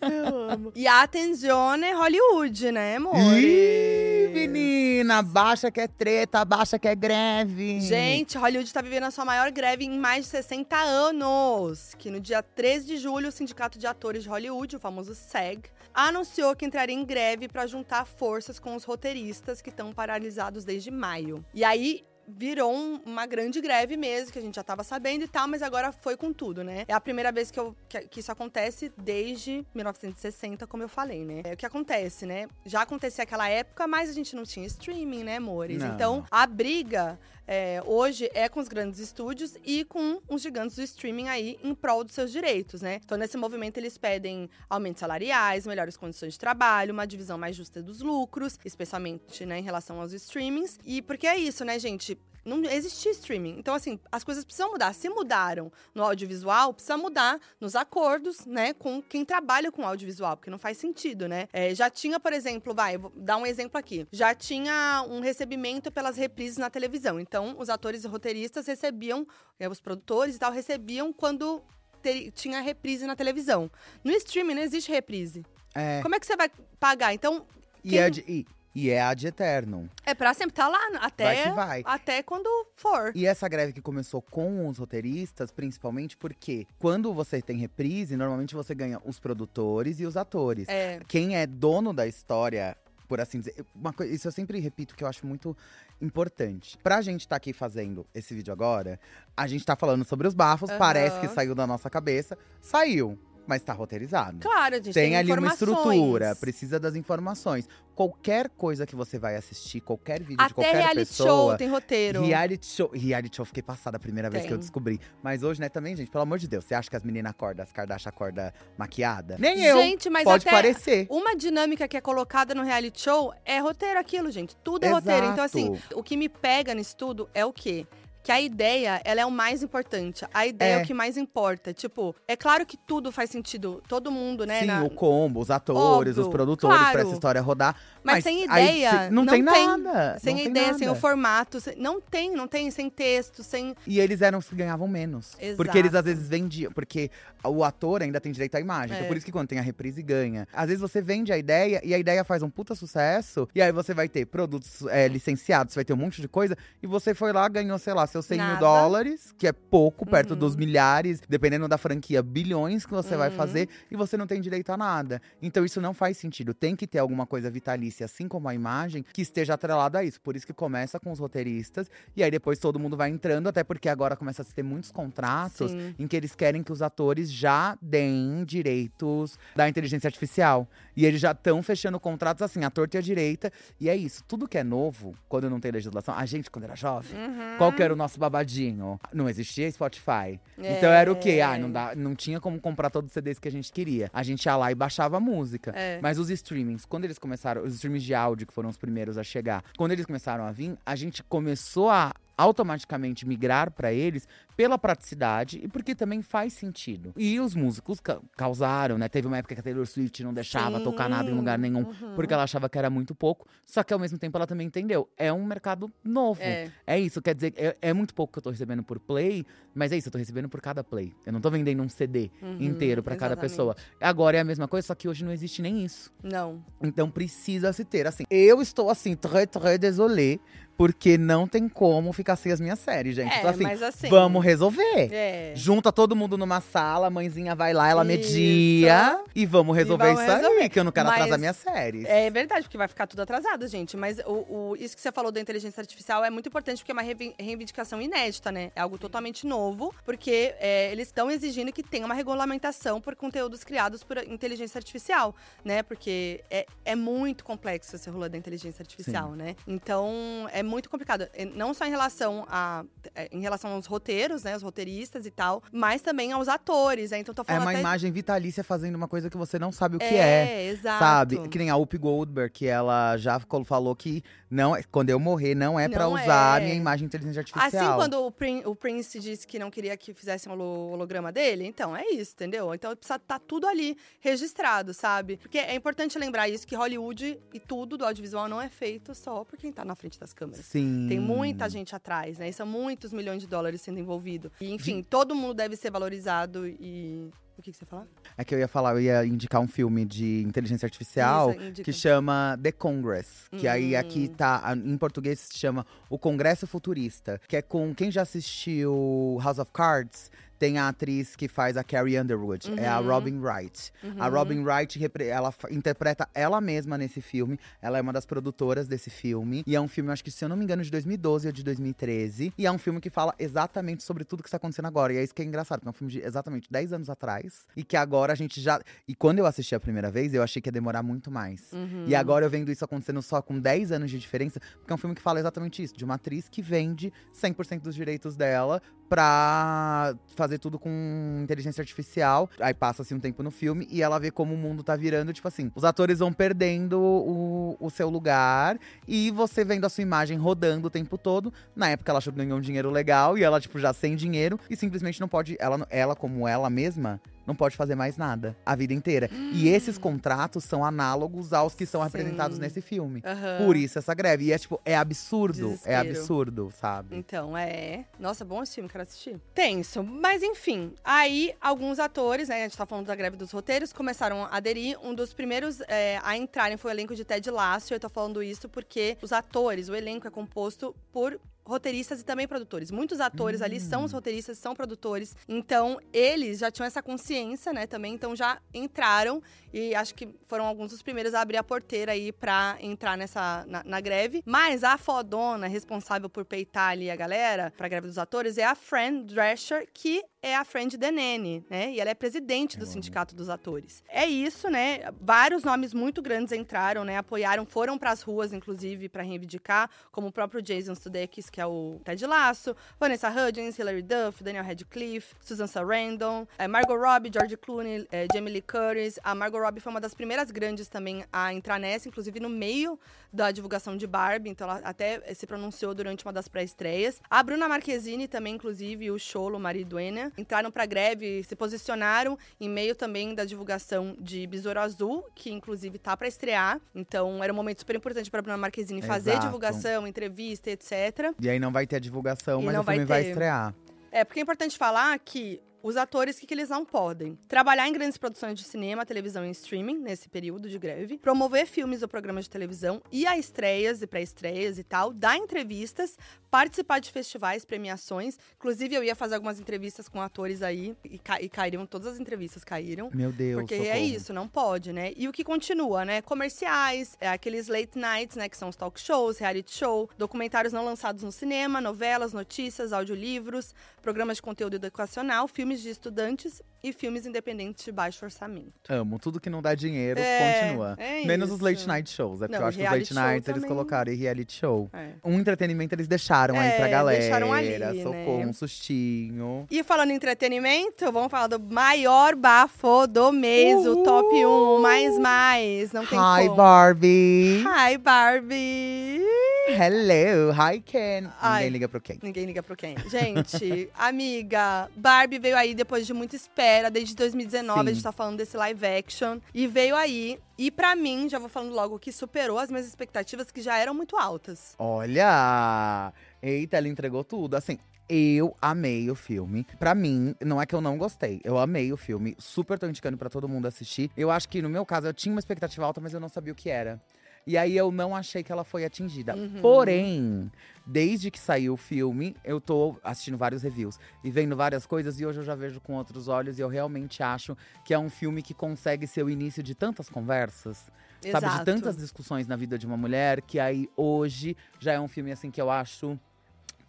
Eu amo. E attenzione Hollywood, né, amor? Ih, menina! Baixa que é treta, baixa que é greve. Gente, Hollywood tá vivendo a sua maior greve em mais de 60 anos. Que no dia 13 de julho, o Sindicato de Atores de Hollywood, o famoso SAG, anunciou que entraria em greve para juntar forças com os roteiristas que estão paralisados desde maio. E aí. Virou um- uma grande greve mesmo, que a gente já tava sabendo e tal, mas agora foi com tudo, né? É a primeira vez que, eu- que- que isso acontece desde 1960, como eu falei, né? É o que acontece, né? Já acontecia aquela época, mas a gente não tinha streaming, né, amores? Não. Então, a briga é, hoje é com os grandes estúdios e com os gigantes do streaming aí em prol dos seus direitos, né? Então, nesse movimento, eles pedem aumentos salariais, melhores condições de trabalho, uma divisão mais justa dos lucros, especialmente né, em relação aos streamings. E porque é isso, né, gente? Não existia streaming. Então, assim, as coisas precisam mudar. Se mudaram no audiovisual, precisa mudar nos acordos, né, com quem trabalha com audiovisual, porque não faz sentido, né? É, já tinha, por exemplo, vai, vou dar um exemplo aqui. Já tinha um recebimento pelas reprises na televisão. Então, os atores e roteiristas recebiam, é, os produtores e tal, recebiam quando ter- tinha reprise na televisão. No streaming não existe reprise. É. Como é que você vai pagar? Então, E, quem- é de, e, e é a de eterno. é pra sempre estar lá, até, Vai vai. até quando for. E essa greve que começou com os roteiristas, principalmente porque quando você tem reprise, normalmente você ganha os produtores e os atores. É, Quem é dono da história, por assim dizer, uma coisa, isso eu sempre repito que eu acho muito importante. Pra gente estar aqui fazendo esse vídeo agora, a gente tá falando sobre os bafos, Aham. parece que saiu da nossa cabeça, saiu, mas tá roteirizado. claro, a gente Tem tem, ali uma estrutura, precisa das informações. Qualquer coisa que você vai assistir, qualquer vídeo de Até qualquer reality pessoa. show tem roteiro. Reality show. Reality show, fiquei passada a primeira vez que eu descobri. Mas hoje, né, também, gente, pelo amor de Deus, você acha que as meninas acordam, as Kardashian acordam maquiada? Nem eu. Gente, mas Pode até parecer. uma dinâmica que é colocada no reality show é roteiro aquilo, gente. Tudo é roteiro. Então, assim, Exato. o que me pega nisso tudo é o quê? Que a ideia, ela é o mais importante. A ideia é, É. o que mais importa. Tipo, é claro que tudo faz sentido. Todo mundo, né? Sim, na- o combo, os atores, Óbvio, os produtores, pra claro. essa história rodar. Mas, sem aí ideia. cê- não, tem nada. Sem não tem ideia, sem o nada. formato. sem- Não tem, não tem. Sem texto, sem. E eles eram os que ganhavam menos. Porque eles às Exato. vezes vendiam. Porque o ator ainda tem direito à imagem. Então É. por isso que quando tem a reprise, ganha. Às vezes você vende a ideia e a ideia faz um puta sucesso. E aí você vai ter produtos é, licenciados, você vai ter um monte de coisa. E você foi lá, ganhou, sei lá, seus seus 100 mil dólares, que é pouco, perto Uhum. dos milhares, dependendo da franquia, bilhões que você vai Uhum. fazer, e você não tem direito a nada. Então isso não faz sentido. Tem que ter alguma coisa vitalícia, assim como a imagem, que esteja atrelada a isso. Por isso que começa com os roteiristas, e aí depois todo mundo vai entrando, até porque agora começa a se ter muitos contratos Sim. em que eles querem que os atores já deem direitos da inteligência artificial. E eles já estão fechando contratos assim, a torta e a direita. E é isso. Tudo que é novo, quando não tem legislação. A gente, quando era jovem, Uhum. qual que era o nosso babadinho? Não existia Spotify. É. Então era o quê? Ah, não, dá, não tinha como comprar todos os CDs que a gente queria. A gente ia lá e baixava a música. É. Mas os streamings, quando eles começaram, os streamings de áudio que foram os primeiros a chegar, quando eles começaram a vir, a gente começou a automaticamente migrar pra eles pela praticidade e porque também faz sentido. E os músicos ca- causaram, né? Teve uma época que a Taylor Swift não deixava Sim. tocar nada em lugar nenhum Uhum. porque ela achava que era muito pouco. Só que ao mesmo tempo ela também entendeu, é um mercado novo. É. É isso, quer dizer, é, é muito pouco que eu tô recebendo por play, mas é isso, eu tô recebendo por cada play. Eu não tô vendendo um CD Uhum, inteiro pra cada pessoa. Agora é a mesma coisa, só que hoje não existe nem isso. Não. Então precisa se ter, assim. Eu estou assim, très, très désolé, porque não tem como ficar sem as minhas séries, gente. É, então assim, mas assim. vamos resolver. É. Junta todo mundo numa sala, a mãezinha vai lá, ela Isso. media e vamos resolver vamos isso resolver. aí, que eu não quero Mas- atrasar minhas séries. É verdade, porque vai ficar tudo atrasado, gente. Mas o, o- isso que você falou da inteligência artificial é muito importante porque é uma reivin- reivindicação inédita, né? É algo totalmente novo, porque é, eles estão exigindo que tenha uma regulamentação por conteúdos criados por inteligência artificial, né? Porque é, é muito complexo esse rolê da inteligência artificial, né? Então é muito complicado. É, Não só em relação a é, em relação aos roteiros, né? Os roteiristas e tal, mas também aos atores, né? Então tô É falando uma até imagem vitalícia fazendo uma coisa que você não sabe o que é, é. exato. Sabe? Que nem a Whoopi Goldberg, que ela já falou que não, é- quando eu morrer, não é pra Não usar a é. minha imagem de inteligência Assim artificial. quando o, Prin- o Prince disse que não queria que fizessem o holo- holograma dele, então é isso, entendeu? Então precisa estar tudo ali registrado, sabe? Porque é importante lembrar isso, que Hollywood e tudo do audiovisual não é feito só por quem tá na frente das câmeras. Sim. Tem muita gente atrás, né? E são muitos milhões de dólares sendo envolvido. E, enfim, todo mundo deve ser valorizado e. O que, que você ia falar? É que eu ia falar, eu ia indicar um filme de inteligência artificial indica. que chama The Congress. Que aí Hum. aqui tá, em português se chama O Congresso Futurista. Que é com quem já assistiu House of Cards. Tem a atriz que faz a Carrie Underwood, é a Uhum. Robin Wright. A Uhum. Robin Wright, ela interpreta ela mesma nesse filme. Ela é uma das produtoras desse filme. E é um filme, acho que, se eu não me engano, de 2012 ou de 2013. E é um filme que fala exatamente sobre tudo que está acontecendo agora. E é isso que é engraçado, porque é um filme de exatamente 10 anos atrás. E que agora a gente já. E quando eu assisti a primeira vez, eu achei que ia demorar muito mais. Uhum. E agora eu vendo isso acontecendo só com 10 anos de diferença, porque é um filme que fala exatamente isso, de uma atriz que vende 100% dos direitos dela pra fazer tudo com inteligência artificial. Aí passa-se um tempo no filme e ela vê como o mundo tá virando, tipo assim, os atores vão perdendo o, o seu lugar e você vendo a sua imagem rodando o tempo todo. Na época ela achou que ganhou um dinheiro legal e ela, tipo, já sem dinheiro e simplesmente não pode, ela, ela como ela mesma, não pode fazer mais nada a vida inteira. E esses contratos são análogos aos que são Sim. apresentados nesse filme. Aham. Por isso essa greve. E é tipo, é absurdo. É Desespero. absurdo, sabe? Então, é. Nossa, bom esse filme, quero assistir. Tenso. Mas enfim, aí alguns atores, né? A gente tá falando da greve dos roteiros, começaram a aderir. Um dos primeiros é, a entrarem foi o elenco de Ted Lasso. Eu tô falando isso porque os atores, o elenco é composto por roteiristas e também produtores. Muitos atores ali são os roteiristas, são produtores. Então, eles já tinham essa consciência, né, também. Então, já entraram e acho que foram alguns dos primeiros a abrir a porteira aí pra entrar nessa, na, na greve. Mas a fodona responsável por peitar ali a galera pra greve dos atores é a Fran Drescher, que é a Fran de Denene, né? E ela é presidente do. Sindicato dos Atores. É isso, né? Vários nomes muito grandes entraram, né? Apoiaram, foram pras ruas, inclusive, pra reivindicar, como o próprio Jason Sudeikis, que é o Ted Lasso, Vanessa Hudgens, Hilary Duff, Daniel Radcliffe, Susan Sarandon, eh, Margot Robbie, George Clooney, eh, Jamie Lee Curtis. A Margot Robbie foi uma das primeiras grandes também a entrar nessa, inclusive no meio da divulgação de Barbie, então ela até se pronunciou durante uma das pré-estreias. A Bruna Marquezine também, inclusive, e o Cholo, o marido Duena, entraram pra greve, se posicionaram em meio também da divulgação de Besouro Azul, que inclusive tá pra estrear. Então era um momento super importante pra Bruna Marquezine fazer Exato. divulgação, entrevista, etc. E aí não vai ter a divulgação, E mas o filme vai vai ter. estrear. É, porque é importante falar que os atores, o que, que eles não podem? Trabalhar em grandes produções de cinema, televisão e streaming, nesse período de greve. Promover filmes ou programas de televisão, ir a estreias e pré-estreias e tal. Dar entrevistas, participar de festivais, premiações. Inclusive, eu ia fazer algumas entrevistas com atores aí e, ca e caíram, todas as entrevistas caíram. Meu Deus, Porque socorro. é isso, não pode, né? E o que continua, né? Comerciais, é aqueles late nights, né? Que são os talk shows, reality show, documentários não lançados no cinema, novelas, notícias, audiolivros, programas de conteúdo educacional, filmes de estudantes e filmes independentes de baixo orçamento. Amo, tudo que não dá dinheiro É, continua. é Menos os isso. late night shows. É porque Não, eu acho que os late nights eles também. colocaram e reality show. É. Um entretenimento eles deixaram aí pra É, galera. deixaram ali, Socorro, né? um sustinho. E falando em entretenimento, vamos falar do maior bafo do mês, o top 1, o mais mais. Não tem Hi, como. Barbie! Hi, Barbie! Hello! Hi, Ken! Ai. Ninguém liga pro Ken. Ninguém liga pro quem. Gente, amiga, Barbie veio aí depois de muita espera, desde 2019 a Sim. gente tá falando desse live action. E veio aí, e pra mim, já vou falando logo que superou as minhas expectativas, que já eram muito altas. Olha! Eita, ela entregou tudo. Assim, eu amei o filme. Pra mim, não é que eu não gostei. Eu amei o filme. Super tô indicando pra todo mundo assistir. Eu acho que no meu caso eu tinha uma expectativa alta, mas eu não sabia o que era. E aí eu não achei que ela foi atingida. Uhum. Porém, desde que saiu o filme, eu tô assistindo vários reviews e vendo várias coisas e hoje eu já vejo com outros olhos e eu realmente acho que é um filme que consegue ser o início de tantas conversas. Sabe, de Exato. tantas discussões na vida de uma mulher, que aí hoje já é um filme assim que eu acho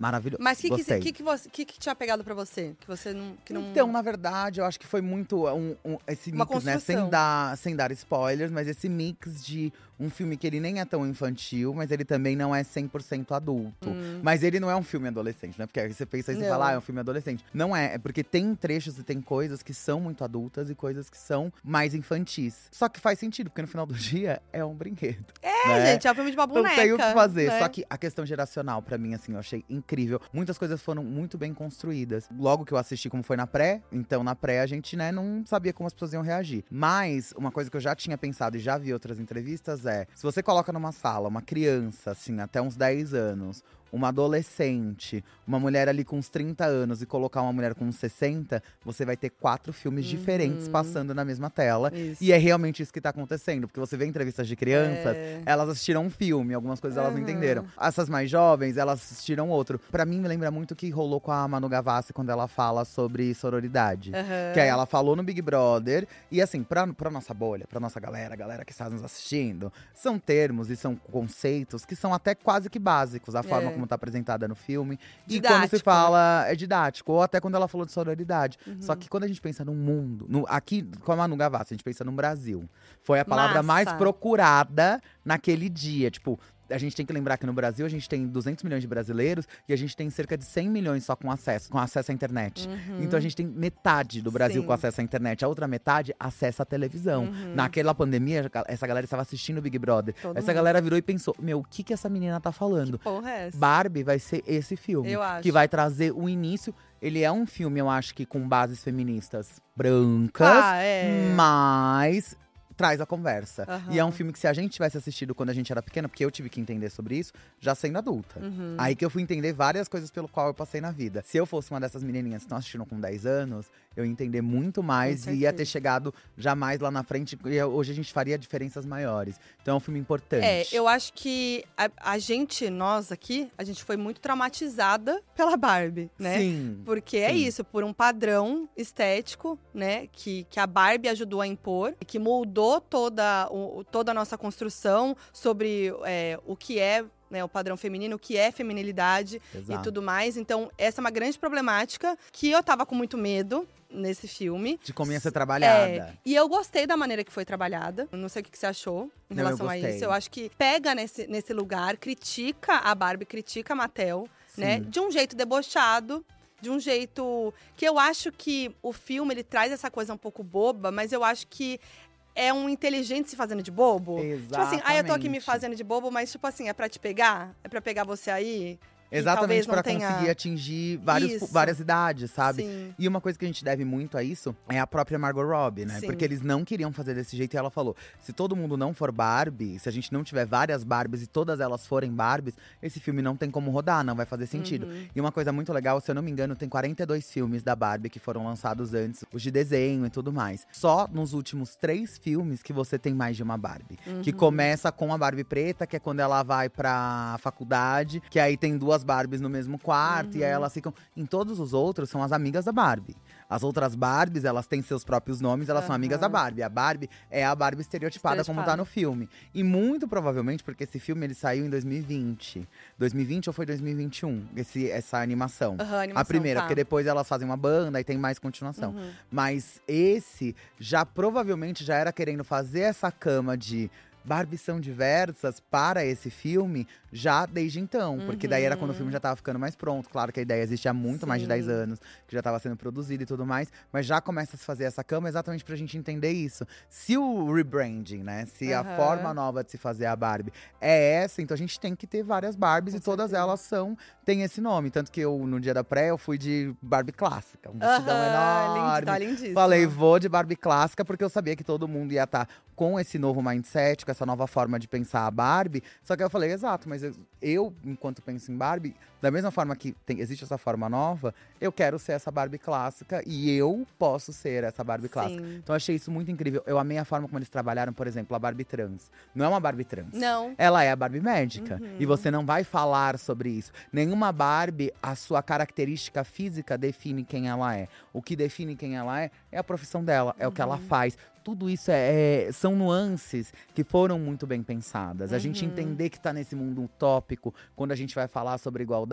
maravilhoso. Mas o que, que, que, que, você- que que tinha pegado pra você? Que você não. Que não... Então, na verdade, eu acho que foi muito um, um- esse Uma mix, né? Sem dar, sem dar spoilers, mas esse mix de um filme que ele nem é tão infantil, mas ele também não é 100% adulto. Mas ele não é um filme adolescente, né? Porque aí você pensa e Hum. Não. fala, ah, é um filme adolescente. Não é, é porque tem trechos e tem coisas que são muito adultas e coisas que são mais infantis. Só que faz sentido, porque no final do dia é um brinquedo. É, né? gente, é um filme de uma Não boneca. tem o que fazer. né? Só que a questão geracional, pra mim, assim, eu achei incrível. Muitas coisas foram muito bem construídas. Logo que eu assisti, como foi na pré, então na pré a gente, né, não sabia como as pessoas iam reagir. Mas, uma coisa que eu já tinha pensado e já vi outras entrevistas é: se você coloca numa sala uma criança, assim, até uns 10 anos, uma adolescente, uma mulher ali com uns 30 anos e colocar uma mulher com uns 60, você vai ter quatro filmes diferentes passando na mesma tela. Isso. E é realmente isso que tá acontecendo, porque você vê entrevistas de crianças, É. elas assistiram um filme, algumas coisas elas não entenderam. Essas mais jovens, elas assistiram outro. Pra mim, me lembra muito o que rolou com a Manu Gavassi quando ela fala sobre sororidade. Aham. Que aí ela falou no Big Brother. E assim, pra, pra nossa bolha, pra nossa galera, a galera que está nos assistindo, são termos e são conceitos que são até quase que básicos. A forma É. como tá apresentada no filme. e Didático, quando se né? fala, é didático. Ou até quando ela falou de sororidade. Uhum. Só que quando a gente pensa no mundo, no- aqui com a Manu Gavassi, a gente pensa no Brasil. Foi a palavra mais Massa. procurada naquele dia. Tipo, a gente tem que lembrar que no Brasil a gente tem 200 milhões de brasileiros e a gente tem cerca de 100 milhões só com acesso, com acesso à internet. Então a gente tem metade do Brasil Uhum. Sim. com acesso à internet, a outra metade acessa à televisão. Naquela pandemia, essa galera estava assistindo o Big Brother. Todo essa mundo. galera virou e pensou: "Meu, o que que essa menina tá falando?" Porra, é essa? Barbie vai ser esse filme. Que vai trazer o início. Ele é um filme, eu acho que com bases feministas brancas, Ah, é. mas traz a conversa. Aham. E é um filme que se a gente tivesse assistido quando a gente era pequena, porque eu tive que entender sobre isso, já sendo adulta. Uhum. Aí que eu fui entender várias coisas pelo qual eu passei na vida. Se eu fosse uma dessas menininhas que estão assistindo com 10 anos, eu ia entender muito mais e ia ter chegado jamais lá na frente. E hoje a gente faria diferenças maiores. Então é um filme importante. É, eu acho que a, a gente, nós aqui, a gente foi muito traumatizada pela Barbie, né? Sim. Porque é Sim. isso, por um padrão estético, né? Que, que a Barbie ajudou a impor, que moldou toda, o, toda a nossa construção sobre é, o que é né, o padrão feminino, o que é feminilidade e Exato. tudo mais. Então, essa é uma grande problemática que eu tava com muito medo nesse filme. De como ia ser trabalhada. É, e eu gostei da maneira que foi trabalhada. Não sei o que que você achou em Não, relação a isso. Eu acho que pega nesse, nesse lugar, critica a Barbie, critica a Mattel, né? De um jeito debochado. De um jeito que eu acho que o filme ele traz essa coisa um pouco boba, mas eu acho que é um inteligente se fazendo de bobo. Tipo assim, ah, eu tô aqui me Exatamente. fazendo de bobo, mas tipo assim, é pra te pegar? É pra pegar você aí? Exatamente pra tenha- conseguir atingir vários, várias idades, sabe? Sim. E uma coisa que a gente deve muito a isso é a própria Margot Robbie, né? Sim. Porque eles não queriam fazer desse jeito e ela falou: se todo mundo não for Barbie, se a gente não tiver várias Barbies e todas elas forem Barbies, esse filme não tem como rodar, não vai fazer sentido. Uhum. E uma coisa muito legal, se eu não me engano, tem 42 filmes da Barbie que foram lançados antes, os de desenho e tudo mais. Só nos últimos três filmes que você tem mais de uma Barbie. Uhum. Que começa com a Barbie preta, que é quando ela vai pra faculdade, que aí tem duas Barbies no mesmo quarto, e aí Uhum. elas ficam. Em todos os outros são as amigas da Barbie. As outras Barbies, elas têm seus próprios nomes, elas são amigas da. Barbie. A Barbie é a Barbie estereotipada, como tá Estereotipada. no filme. E muito provavelmente, porque esse filme ele saiu em 2020. 2020 ou foi 2021? Esse, essa animação. Aham, A animação, primeira, tá. porque depois elas fazem uma banda e tem mais continuação. Uhum. Mas esse já provavelmente já era querendo fazer essa cama de Barbies são diversas para esse filme já desde então. Porque daí era quando o filme já tava ficando mais pronto. Claro que a ideia existe há muito mais de 10 Sim. anos, que já tava sendo produzido e tudo mais. Mas já começa a se fazer essa cama exatamente pra gente entender isso. Se o rebranding, né? Se a Aham. forma nova de se fazer a Barbie é essa, então a gente tem que ter várias Barbies Com e todas certeza. elas são, tem esse nome. Tanto que eu, no dia da pré, eu fui de Barbie clássica. Um vestidão Aham, enorme. lindo, tá lindíssimo. Falei, vou de Barbie clássica, porque eu sabia que todo mundo ia estar com esse novo mindset, com essa nova forma de pensar a Barbie. Só que eu falei, exato, mas eu, eu, enquanto penso em Barbie, da mesma forma que tem- existe essa forma nova, eu quero ser essa Barbie clássica e eu posso ser essa Barbie clássica. Sim. Então eu achei isso muito incrível. Eu amei a forma como eles trabalharam, por exemplo, a Barbie trans. Não é uma Barbie trans. Não. Ela é a Barbie médica. Uhum. E você não vai falar sobre isso. Nenhuma Barbie, a sua característica física define quem ela é. O que define quem ela é é a profissão dela, é o que ela Uhum. faz. Tudo isso é, é- são nuances que foram muito bem pensadas. A gente Uhum. entender que tá nesse mundo utópico, quando a gente vai falar sobre igualdade,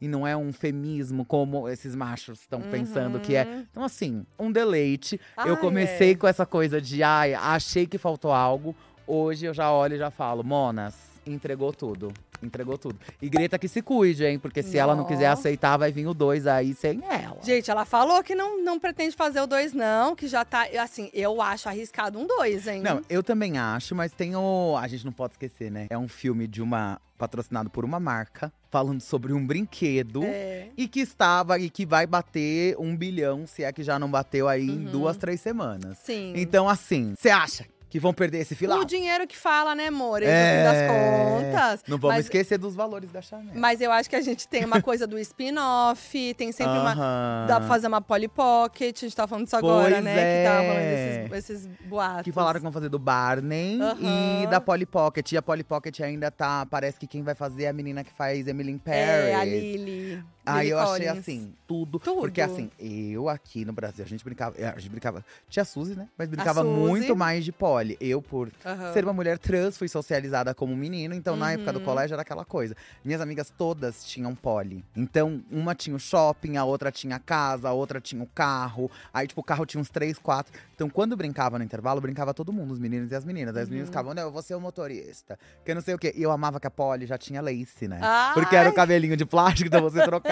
e não é um femismo como esses machos estão pensando que é. Uhum. Então, assim, um deleite. eu Ai, comecei é. com essa coisa de, ai, achei que faltou algo. Hoje eu já olho e já falo, Monas, entregou tudo. Entregou tudo. E Greta que se cuide, hein? Porque se ela não quiser aceitar, vai vir o dois aí sem ela. Gente, ela falou que não, não pretende fazer o 2, não, que já tá. Assim, eu acho arriscado um 2, hein? Não, eu também acho, mas tem o. A gente não pode esquecer, né? É um filme de uma. patrocinado por uma marca, falando sobre um brinquedo. É. E que estava e que vai bater um bilhão, se é que já não bateu aí em Uhum. duas, três semanas. Sim. Então, assim, você acha que vão perder esse filão? o dinheiro que fala, né, amor? É. No fim das contas. Não vamos mas, esquecer dos valores da Chanel. Mas eu acho que a gente tem uma coisa do spin-off, tem sempre uma. Aham. Dá pra fazer uma Polly Pocket, a gente tá falando disso agora, Pois né? Que tava falando é. desses, esses boatos. Que falaram que vão fazer do Barney Aham. e da Polly Pocket. E a Polly Pocket ainda tá. Parece que quem vai fazer é a menina que faz Emily in Paris. É, a Lily. Aí eu achei Collins. assim, tudo. Tudo. Porque assim, eu aqui no Brasil, a gente brincava. A gente brincava. Tinha Suzy, né? Mas brincava muito mais de Polly. Eu, por Aham. ser uma mulher trans, fui socializada como menino. Então, na época do Uhum. colégio, era aquela coisa. Minhas amigas todas tinham Polly. Então, uma tinha o shopping, a outra tinha a casa, a outra tinha o carro. Aí, tipo, o carro tinha uns três, quatro. Então, quando brincava no intervalo, brincava todo mundo, os meninos e as meninas. Aí os meninos Uhum. ficavam, não, eu vou ser o motorista. Que eu não sei o quê. E eu amava que a Polly já tinha lace, né? Ai! Porque era o cabelinho de plástico, então você trocava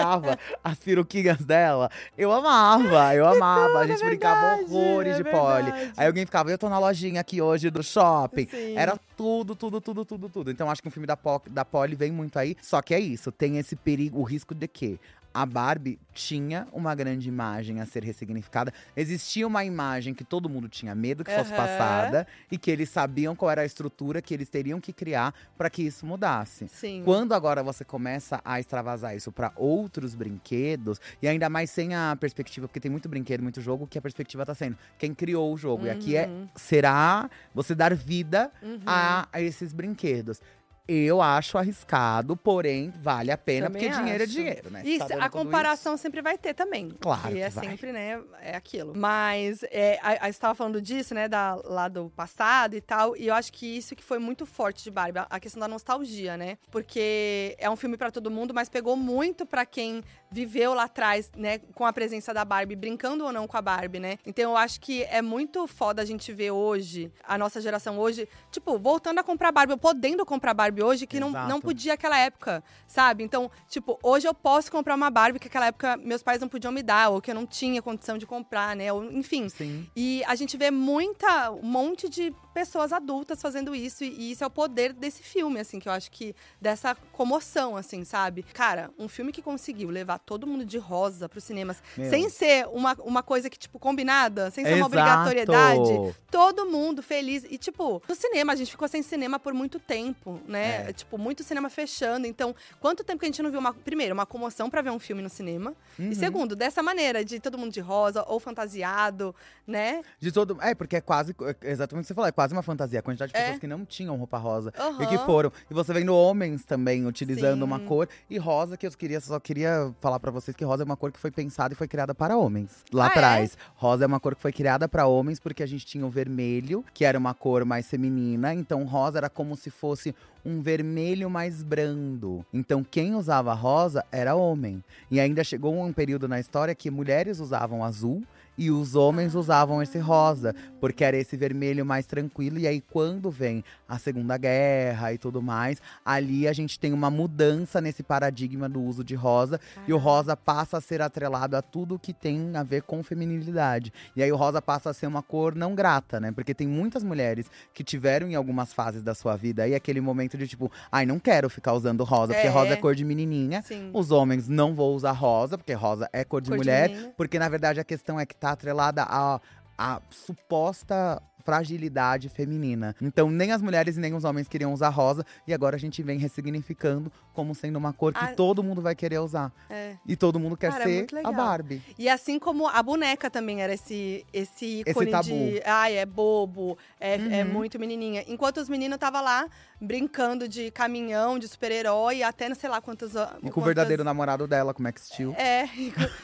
as peruquinhas dela. Eu amava, eu amava. a tudo, gente é brincava verdade, horrores é de Polly. verdade. Aí alguém ficava, eu tô na lojinha aqui hoje do shopping. Sim. Era tudo, tudo, tudo, tudo, tudo. Então acho que o filme da, Po- da Polly vem muito aí. Só que é isso, tem esse perigo, o risco de que a Barbie tinha uma grande imagem a ser ressignificada. Existia uma imagem que todo mundo tinha medo que fosse Aham. passada e que eles sabiam qual era a estrutura que eles teriam que criar para que isso mudasse. Sim. Quando agora você começa a extravasar isso para outros brinquedos, e ainda mais sem a perspectiva, porque tem muito brinquedo, muito jogo, que a perspectiva tá sendo quem criou o jogo. E aqui é Uhum. será você dar vida Uhum. a, a esses brinquedos. Eu acho arriscado, porém vale a pena, Também porque dinheiro é acho. dinheiro, né? E Tá dando a tudo comparação sempre vai ter também. Claro Que que é vai. sempre, né, é aquilo. Mas é, a, a, você estava falando disso, né, da, lá do passado e tal. E eu acho que isso que foi muito forte de Barbie, a- a questão da nostalgia, né? Porque é um filme pra todo mundo, mas pegou muito pra quem viveu lá atrás, né, com a presença da Barbie, brincando ou não com a Barbie, né? Então eu acho que é muito foda a gente ver hoje, a nossa geração hoje, tipo, voltando a comprar Barbie, podendo comprar Barbie hoje, que não, Exato. não podia naquela época, sabe? Então, tipo, hoje eu posso comprar uma Barbie que naquela época meus pais não podiam me dar, ou que eu não tinha condição de comprar, né? Ou, enfim. Sim. E a gente vê muita, um monte de pessoas adultas fazendo isso, e isso é o poder desse filme, assim, que eu acho que dessa comoção, assim, sabe? Cara, um filme que conseguiu levar todo mundo de rosa pros cinemas, Meu. sem ser uma, uma coisa que, tipo, combinada, sem ser uma Exato. obrigatoriedade, todo mundo feliz. E, tipo, no cinema, a gente ficou sem cinema por muito tempo, né? É. Tipo, muito cinema fechando. Então, quanto tempo que a gente não viu uma. Primeiro, uma comoção pra ver um filme no cinema. Uhum. E segundo, dessa maneira, de todo mundo de rosa ou fantasiado, né? De todo. É, porque é quase. é exatamente o que você falou, é quase uma fantasia. A quantidade de É. pessoas que não tinham roupa rosa. E Aham. que foram. E você vendo homens também utilizando Sim. uma cor. E rosa, que eu queria, só queria falar pra vocês que rosa é uma cor que foi pensada e foi criada para homens. Lá Ah, é? atrás. Rosa é uma cor que foi criada para homens porque a gente tinha o vermelho, que era uma cor mais feminina. Então rosa era como se fosse um vermelho mais brando. Então quem usava rosa era homem. E ainda chegou um período na história que mulheres usavam azul e os homens usavam esse rosa, porque era esse vermelho mais tranquilo. E aí, quando vem a Segunda Guerra e tudo mais, ali a gente tem uma mudança nesse paradigma do uso de rosa. E o rosa passa a ser atrelado a tudo que tem a ver com feminilidade. E aí o rosa passa a ser uma cor não grata, né? Porque tem muitas mulheres que tiveram em algumas fases da sua vida aí aquele momento de tipo, ai, não quero ficar usando rosa, porque É. rosa é cor de menininha. Sim. Os homens não vão usar rosa, porque rosa é cor de Cor de mulher. menina. porque, na verdade, a questão é que tá atrelada a, a suposta fragilidade feminina. Então, nem as mulheres e nem os homens queriam usar rosa. E agora a gente vem ressignificando como sendo uma cor que Ah. todo mundo vai querer usar. É. E todo mundo quer Cara, é ser muito a. Barbie. E assim como a boneca também era esse, esse ícone tabu. de. Ai, é bobo, é, é Uhum. muito menininha. Enquanto os meninos estavam lá brincando de caminhão, de super-herói, até não sei lá quantos anos. E com o verdadeiro namorado dela, como é que assistiu. É,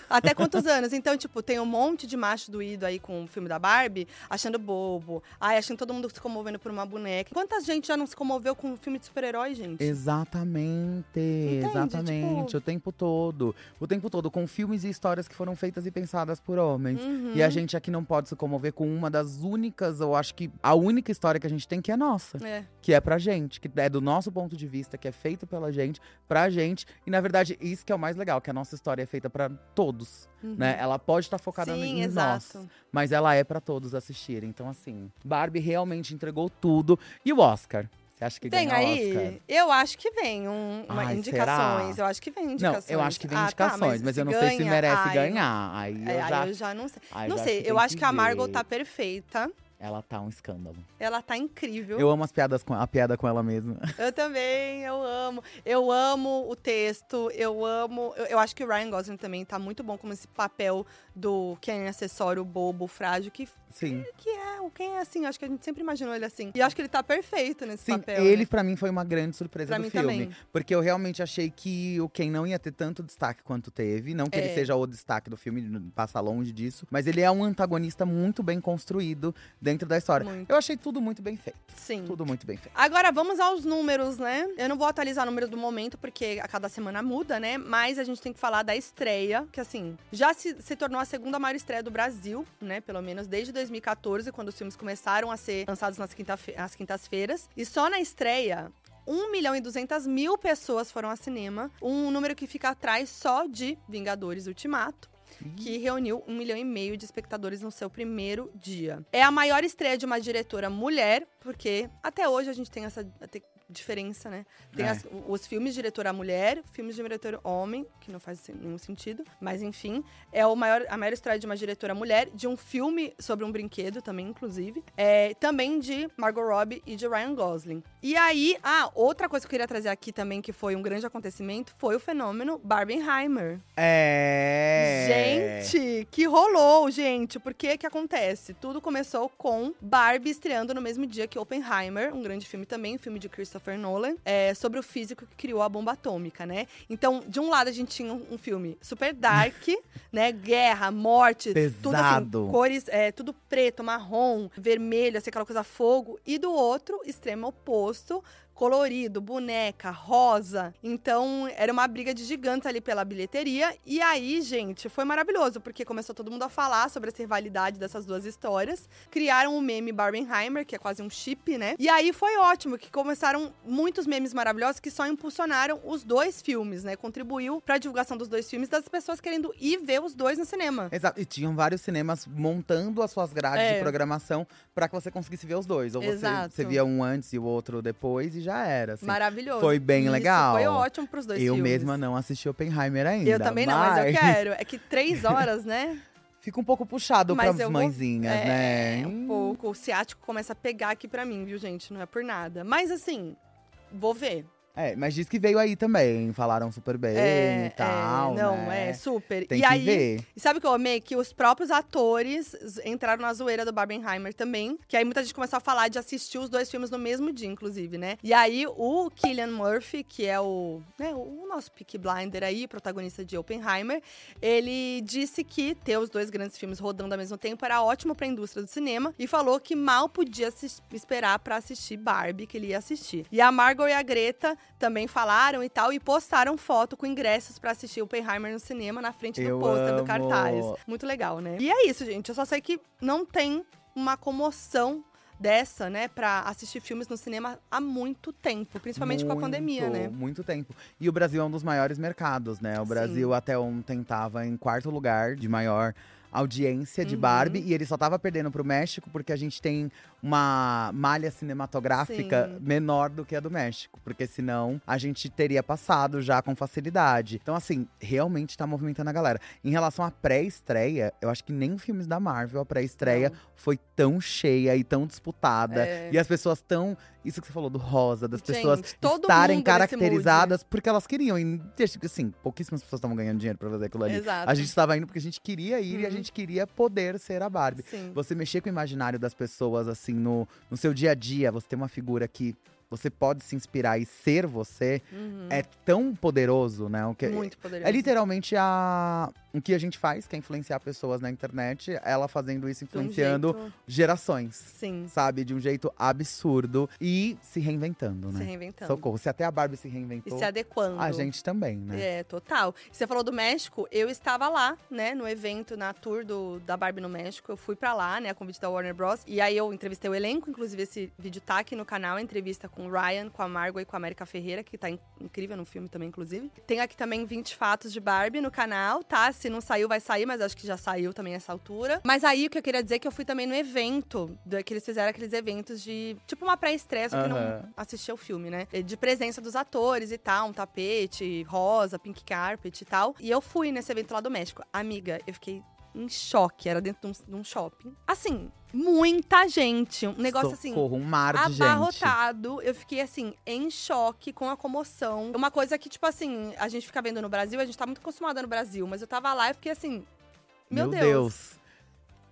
até quantos anos? Então, tipo, tem um monte de macho doído aí com o filme da Barbie, achando bobo. Ai, achando todo mundo se comovendo por uma boneca. Quanta gente já não se comoveu com um filme de super-herói, gente? Exatamente, exatamente. Tipo- O tempo todo. O tempo todo, com filmes e histórias que foram feitas e pensadas por homens. Uhum. E a gente aqui não pode se comover com uma das únicas, eu acho que a única história que a gente tem que é nossa. É. Que é pra gente, que é do nosso ponto de vista, que é feito pela gente, pra gente. E na verdade, isso que é o mais legal, que a nossa história é feita pra todos, né? Ela pode estar focada Uhum. Sim, em exato. nós, mas ela é pra todos assistirem. Então assim, Barbie realmente entregou tudo. E o Oscar? Você acha que Vem ganha aí, Oscar? eu acho que vem um, uma Ai, indicações. será? Eu acho que vem Não, indicações. eu acho que vem Ah, tá, indicações, mas, eu não sei se ganha, merece ai, ganhar. Aí eu É, já, aí eu já não sei. não sei, eu acho que a Margot tá perfeita. Ela tá um escândalo. Ela tá incrível. Eu amo as piadas com a piada com ela mesma. Eu também, eu amo. Eu amo o texto, eu amo. Eu, eu acho que o Ryan Gosling também tá muito bom como esse papel do quem é acessório bobo, frágil, que, Sim. que é o quem é assim. Acho que a gente sempre imaginou ele assim. E acho que ele tá perfeito nesse Sim, papel. ele né? pra mim foi uma grande surpresa Pra do filme. também. Porque eu realmente achei que o Ken não ia ter tanto destaque quanto teve. Não que ele É. seja o destaque do filme, passa longe disso. Mas ele é um antagonista muito bem construído dentro da história. Muito. Eu achei tudo muito bem feito. Sim. Tudo muito bem feito. Agora vamos aos números, né? Eu não vou atualizar o número do momento, porque a cada semana muda, né? Mas a gente tem que falar da estreia, que assim, já se, se tornou a segunda maior estreia do Brasil, né? Pelo menos desde 2014, quando os filmes começaram a ser lançados nas, quinta às quintas-feiras. E só na estreia. 1 milhão e 200 mil pessoas foram ao cinema, um número que fica atrás só de Vingadores Ultimato que reuniu um milhão e meio de espectadores no seu primeiro dia. É a maior estreia de uma diretora mulher, porque até hoje a gente tem essa diferença, né? Tem É. as- os filmes de diretora mulher, filmes de diretor homem, que não faz nenhum sentido, mas enfim, é o maior, a maior estreia de uma diretora mulher, de um filme sobre um brinquedo também, inclusive, é, também de Margot Robbie e de Ryan Gosling. E aí, ah, outra coisa que eu queria trazer aqui também, que foi um grande acontecimento, foi o fenômeno Barbenheimer. É. Gente, que rolou, gente. Porque que acontece? Tudo começou com Barbie estreando no mesmo dia que Oppenheimer, um grande filme também, um filme de Christopher Nolan, é, sobre o físico que criou a bomba atômica, né? Então, de um lado a gente tinha um, filme super dark, né? Guerra, morte, tudo assim, Pesado. cores, é, tudo preto, marrom, vermelho, assim, aquela coisa fogo. E do outro, extremo oposto, colorido, boneca, rosa. Então, era uma briga de gigantes ali pela bilheteria. E aí, gente, foi maravilhoso, porque começou todo mundo a falar sobre essa rivalidade dessas duas histórias. Criaram o meme Barbenheimer, que é quase um chip, né? E aí foi ótimo, que começaram muitos memes maravilhosos que só impulsionaram os dois filmes, né? Contribuiu pra divulgação dos dois filmes, das pessoas querendo ir ver os dois no cinema. Exato. E tinham vários cinemas montando as suas grades É. de programação pra que você conseguisse ver os dois. Ou você, você via um antes e o outro depois e já era. Assim. Maravilhoso. Foi bem Isso legal. Foi ótimo pros dois eu filmes. mesma não assisti Oppenheimer ainda. Eu também não, mas eu quero. É que três horas, né? Fica um pouco puxado Mas pras eu vou- mãezinhas, né? É, um pouco. O ciático começa a pegar aqui pra mim, viu, gente? Não é por nada. Mas assim, vou ver. É, mas diz que veio aí também. Falaram super bem É, e tal. é, não, né? é super. Tem e que aí, ver. E sabe o que eu amei? Que os próprios atores entraram na zoeira do Barbenheimer também. Que aí muita gente começou a falar de assistir os dois filmes no mesmo dia, inclusive, né? E aí o Killian Murphy, que é o, né, o nosso Peaky Blinder aí, protagonista de Oppenheimer, ele disse que ter os dois grandes filmes rodando ao mesmo tempo era ótimo pra indústria do cinema e falou que mal podia esperar pra assistir Barbie, que ele ia assistir. E a Margot e a Greta também falaram e tal e postaram foto com ingressos pra assistir Oppenheimer no cinema na frente do pôster do cartaz. Muito legal, né? E é isso, gente. Eu só sei que não tem uma comoção dessa, né, pra assistir filmes no cinema há muito tempo, principalmente com a pandemia, né? Muito tempo. E o Brasil é um dos maiores mercados, né? O Brasil até ontem tava em quarto lugar de maior audiência de Uhum. Barbie. E ele só tava perdendo pro México porque a gente tem uma malha cinematográfica Sim. menor do que a do México. Porque senão a gente teria passado já com facilidade. Então, assim, realmente tá movimentando a galera. Em relação à pré-estreia, eu acho que nem filmes da Marvel, a pré-estreia foi tão cheia e tão disputada. É. E as pessoas tão. Isso que você falou do rosa, das Gente, pessoas estarem caracterizadas porque elas queriam. E, assim, pouquíssimas pessoas estavam ganhando dinheiro pra fazer aquilo ali. Exato. A gente estava indo porque a gente queria ir e a Uhum. gente queria poder ser a Barbie. Sim. Você mexer com o imaginário das pessoas, assim, no, no seu dia a dia, você ter uma figura que você pode se inspirar e ser você, Uhum. é tão poderoso, né? O que, Muito poderoso. é literalmente a, o que a gente faz, que é influenciar pessoas na internet, ela fazendo isso, De um influenciando jeito- gerações Sim, sabe? De um jeito absurdo e se reinventando, se né? reinventando. Socorro. Se até a Barbie se E reinventou, se adequando. a gente também, né? É, total. Você falou do México, eu estava lá, né, no evento, na tour do, da Barbie no México. Eu fui pra lá, né, a convite da Warner Bros. E aí eu entrevistei o elenco, inclusive esse vídeo tá aqui no canal, a entrevista com o Ryan, com a Margot e com a América Ferreira, que tá in- incrível no filme também, inclusive. Tem aqui também 20 fatos de Barbie no canal, tá? Se não saiu, vai sair, mas acho que já saiu também essa altura. Mas aí o que eu queria dizer é que eu fui também no evento, que eles fizeram aqueles eventos de, tipo uma pré-estreia, só que não Aham. assistir ao filme, né? De presença dos atores e tal, um tapete rosa, pink carpet e tal. E eu fui nesse evento lá do México. Amiga, eu fiquei em choque. Era dentro de um, de um shopping. Assim, muita gente. Um negócio assim. Socorro, um mar de gente. Abarrotado, eu fiquei assim, em choque com a comoção. Uma coisa que, tipo assim, a gente fica vendo no Brasil, a gente tá muito acostumada no Brasil, mas eu tava lá e fiquei assim, meu, Deus.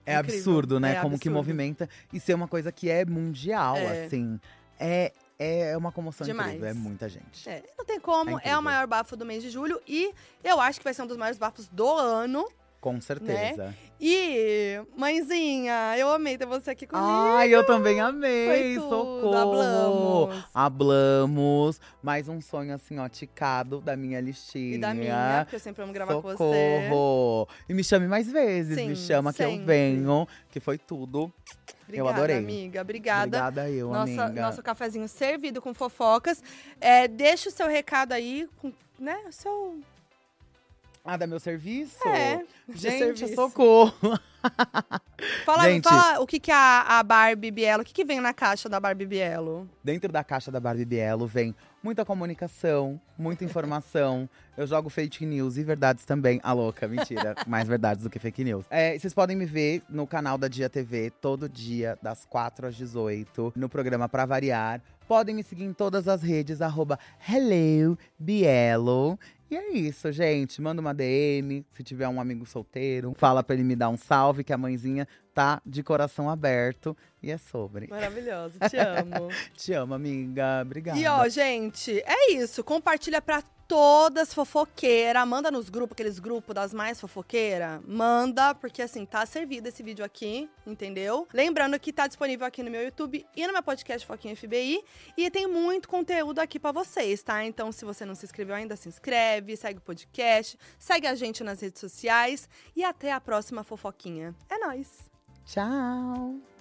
É Incrível. absurdo, né? É Como que absurdo. movimenta e ser uma coisa que é mundial, É. assim. É, é uma comoção Demais. incrível, é muita gente. É, não tem como, É é, o maior bafo do mês de julho e eu acho que vai ser um dos maiores bafos do ano. Com certeza. E, mãezinha, eu amei ter você aqui comigo. Ai, eu também amei! Foi tudo, Socorro! hablamos. Hablamos. Mais um sonho assim, ó, ticado da minha listinha. E da minha, porque eu sempre amo gravar com você. Socorro! E me chame mais vezes, Sim, me chama que eu sempre. venho, que foi tudo. Obrigada, adorei. amiga. Obrigada. Obrigada eu, Nossa, amiga. nosso cafezinho servido com fofocas. É, deixa o seu recado aí, com, né? O seu. Ah, dá meu serviço? É, Gente, serviço. socorro! Fala, Gente. fala o que, que a, a Barbie Bielo, o que, que vem na caixa da Barbie Bielo? Dentro da caixa da Barbie Bielo vem muita comunicação, muita informação. Eu jogo fake news e verdades também. A louca, mentira. Mais verdades do que fake news. É, vocês podem me ver no canal da Dia TV todo dia, das 4 às 18, no programa Pra Variar. Podem me seguir em todas as redes, arroba Hello Bielo. E é isso, gente. Manda uma DM, se tiver um amigo solteiro. Fala pra ele me dar um salve, que a mãezinha tá de coração aberto. E é sobre. Maravilhoso, te amo. Te amo, amiga. Obrigada. E ó, gente, é isso. Compartilha pra todas fofoqueira. Manda nos grupos, aqueles grupos das mais fofoqueira. Manda, porque assim, tá servido esse vídeo aqui, entendeu? Lembrando que tá disponível aqui no meu YouTube e no meu podcast Foquinha FBI. E tem muito conteúdo aqui para vocês, tá? Então, se você não se inscreveu ainda, se inscreve, segue o podcast, segue a gente nas redes sociais. E até a próxima fofoquinha. É nóis! Tchau!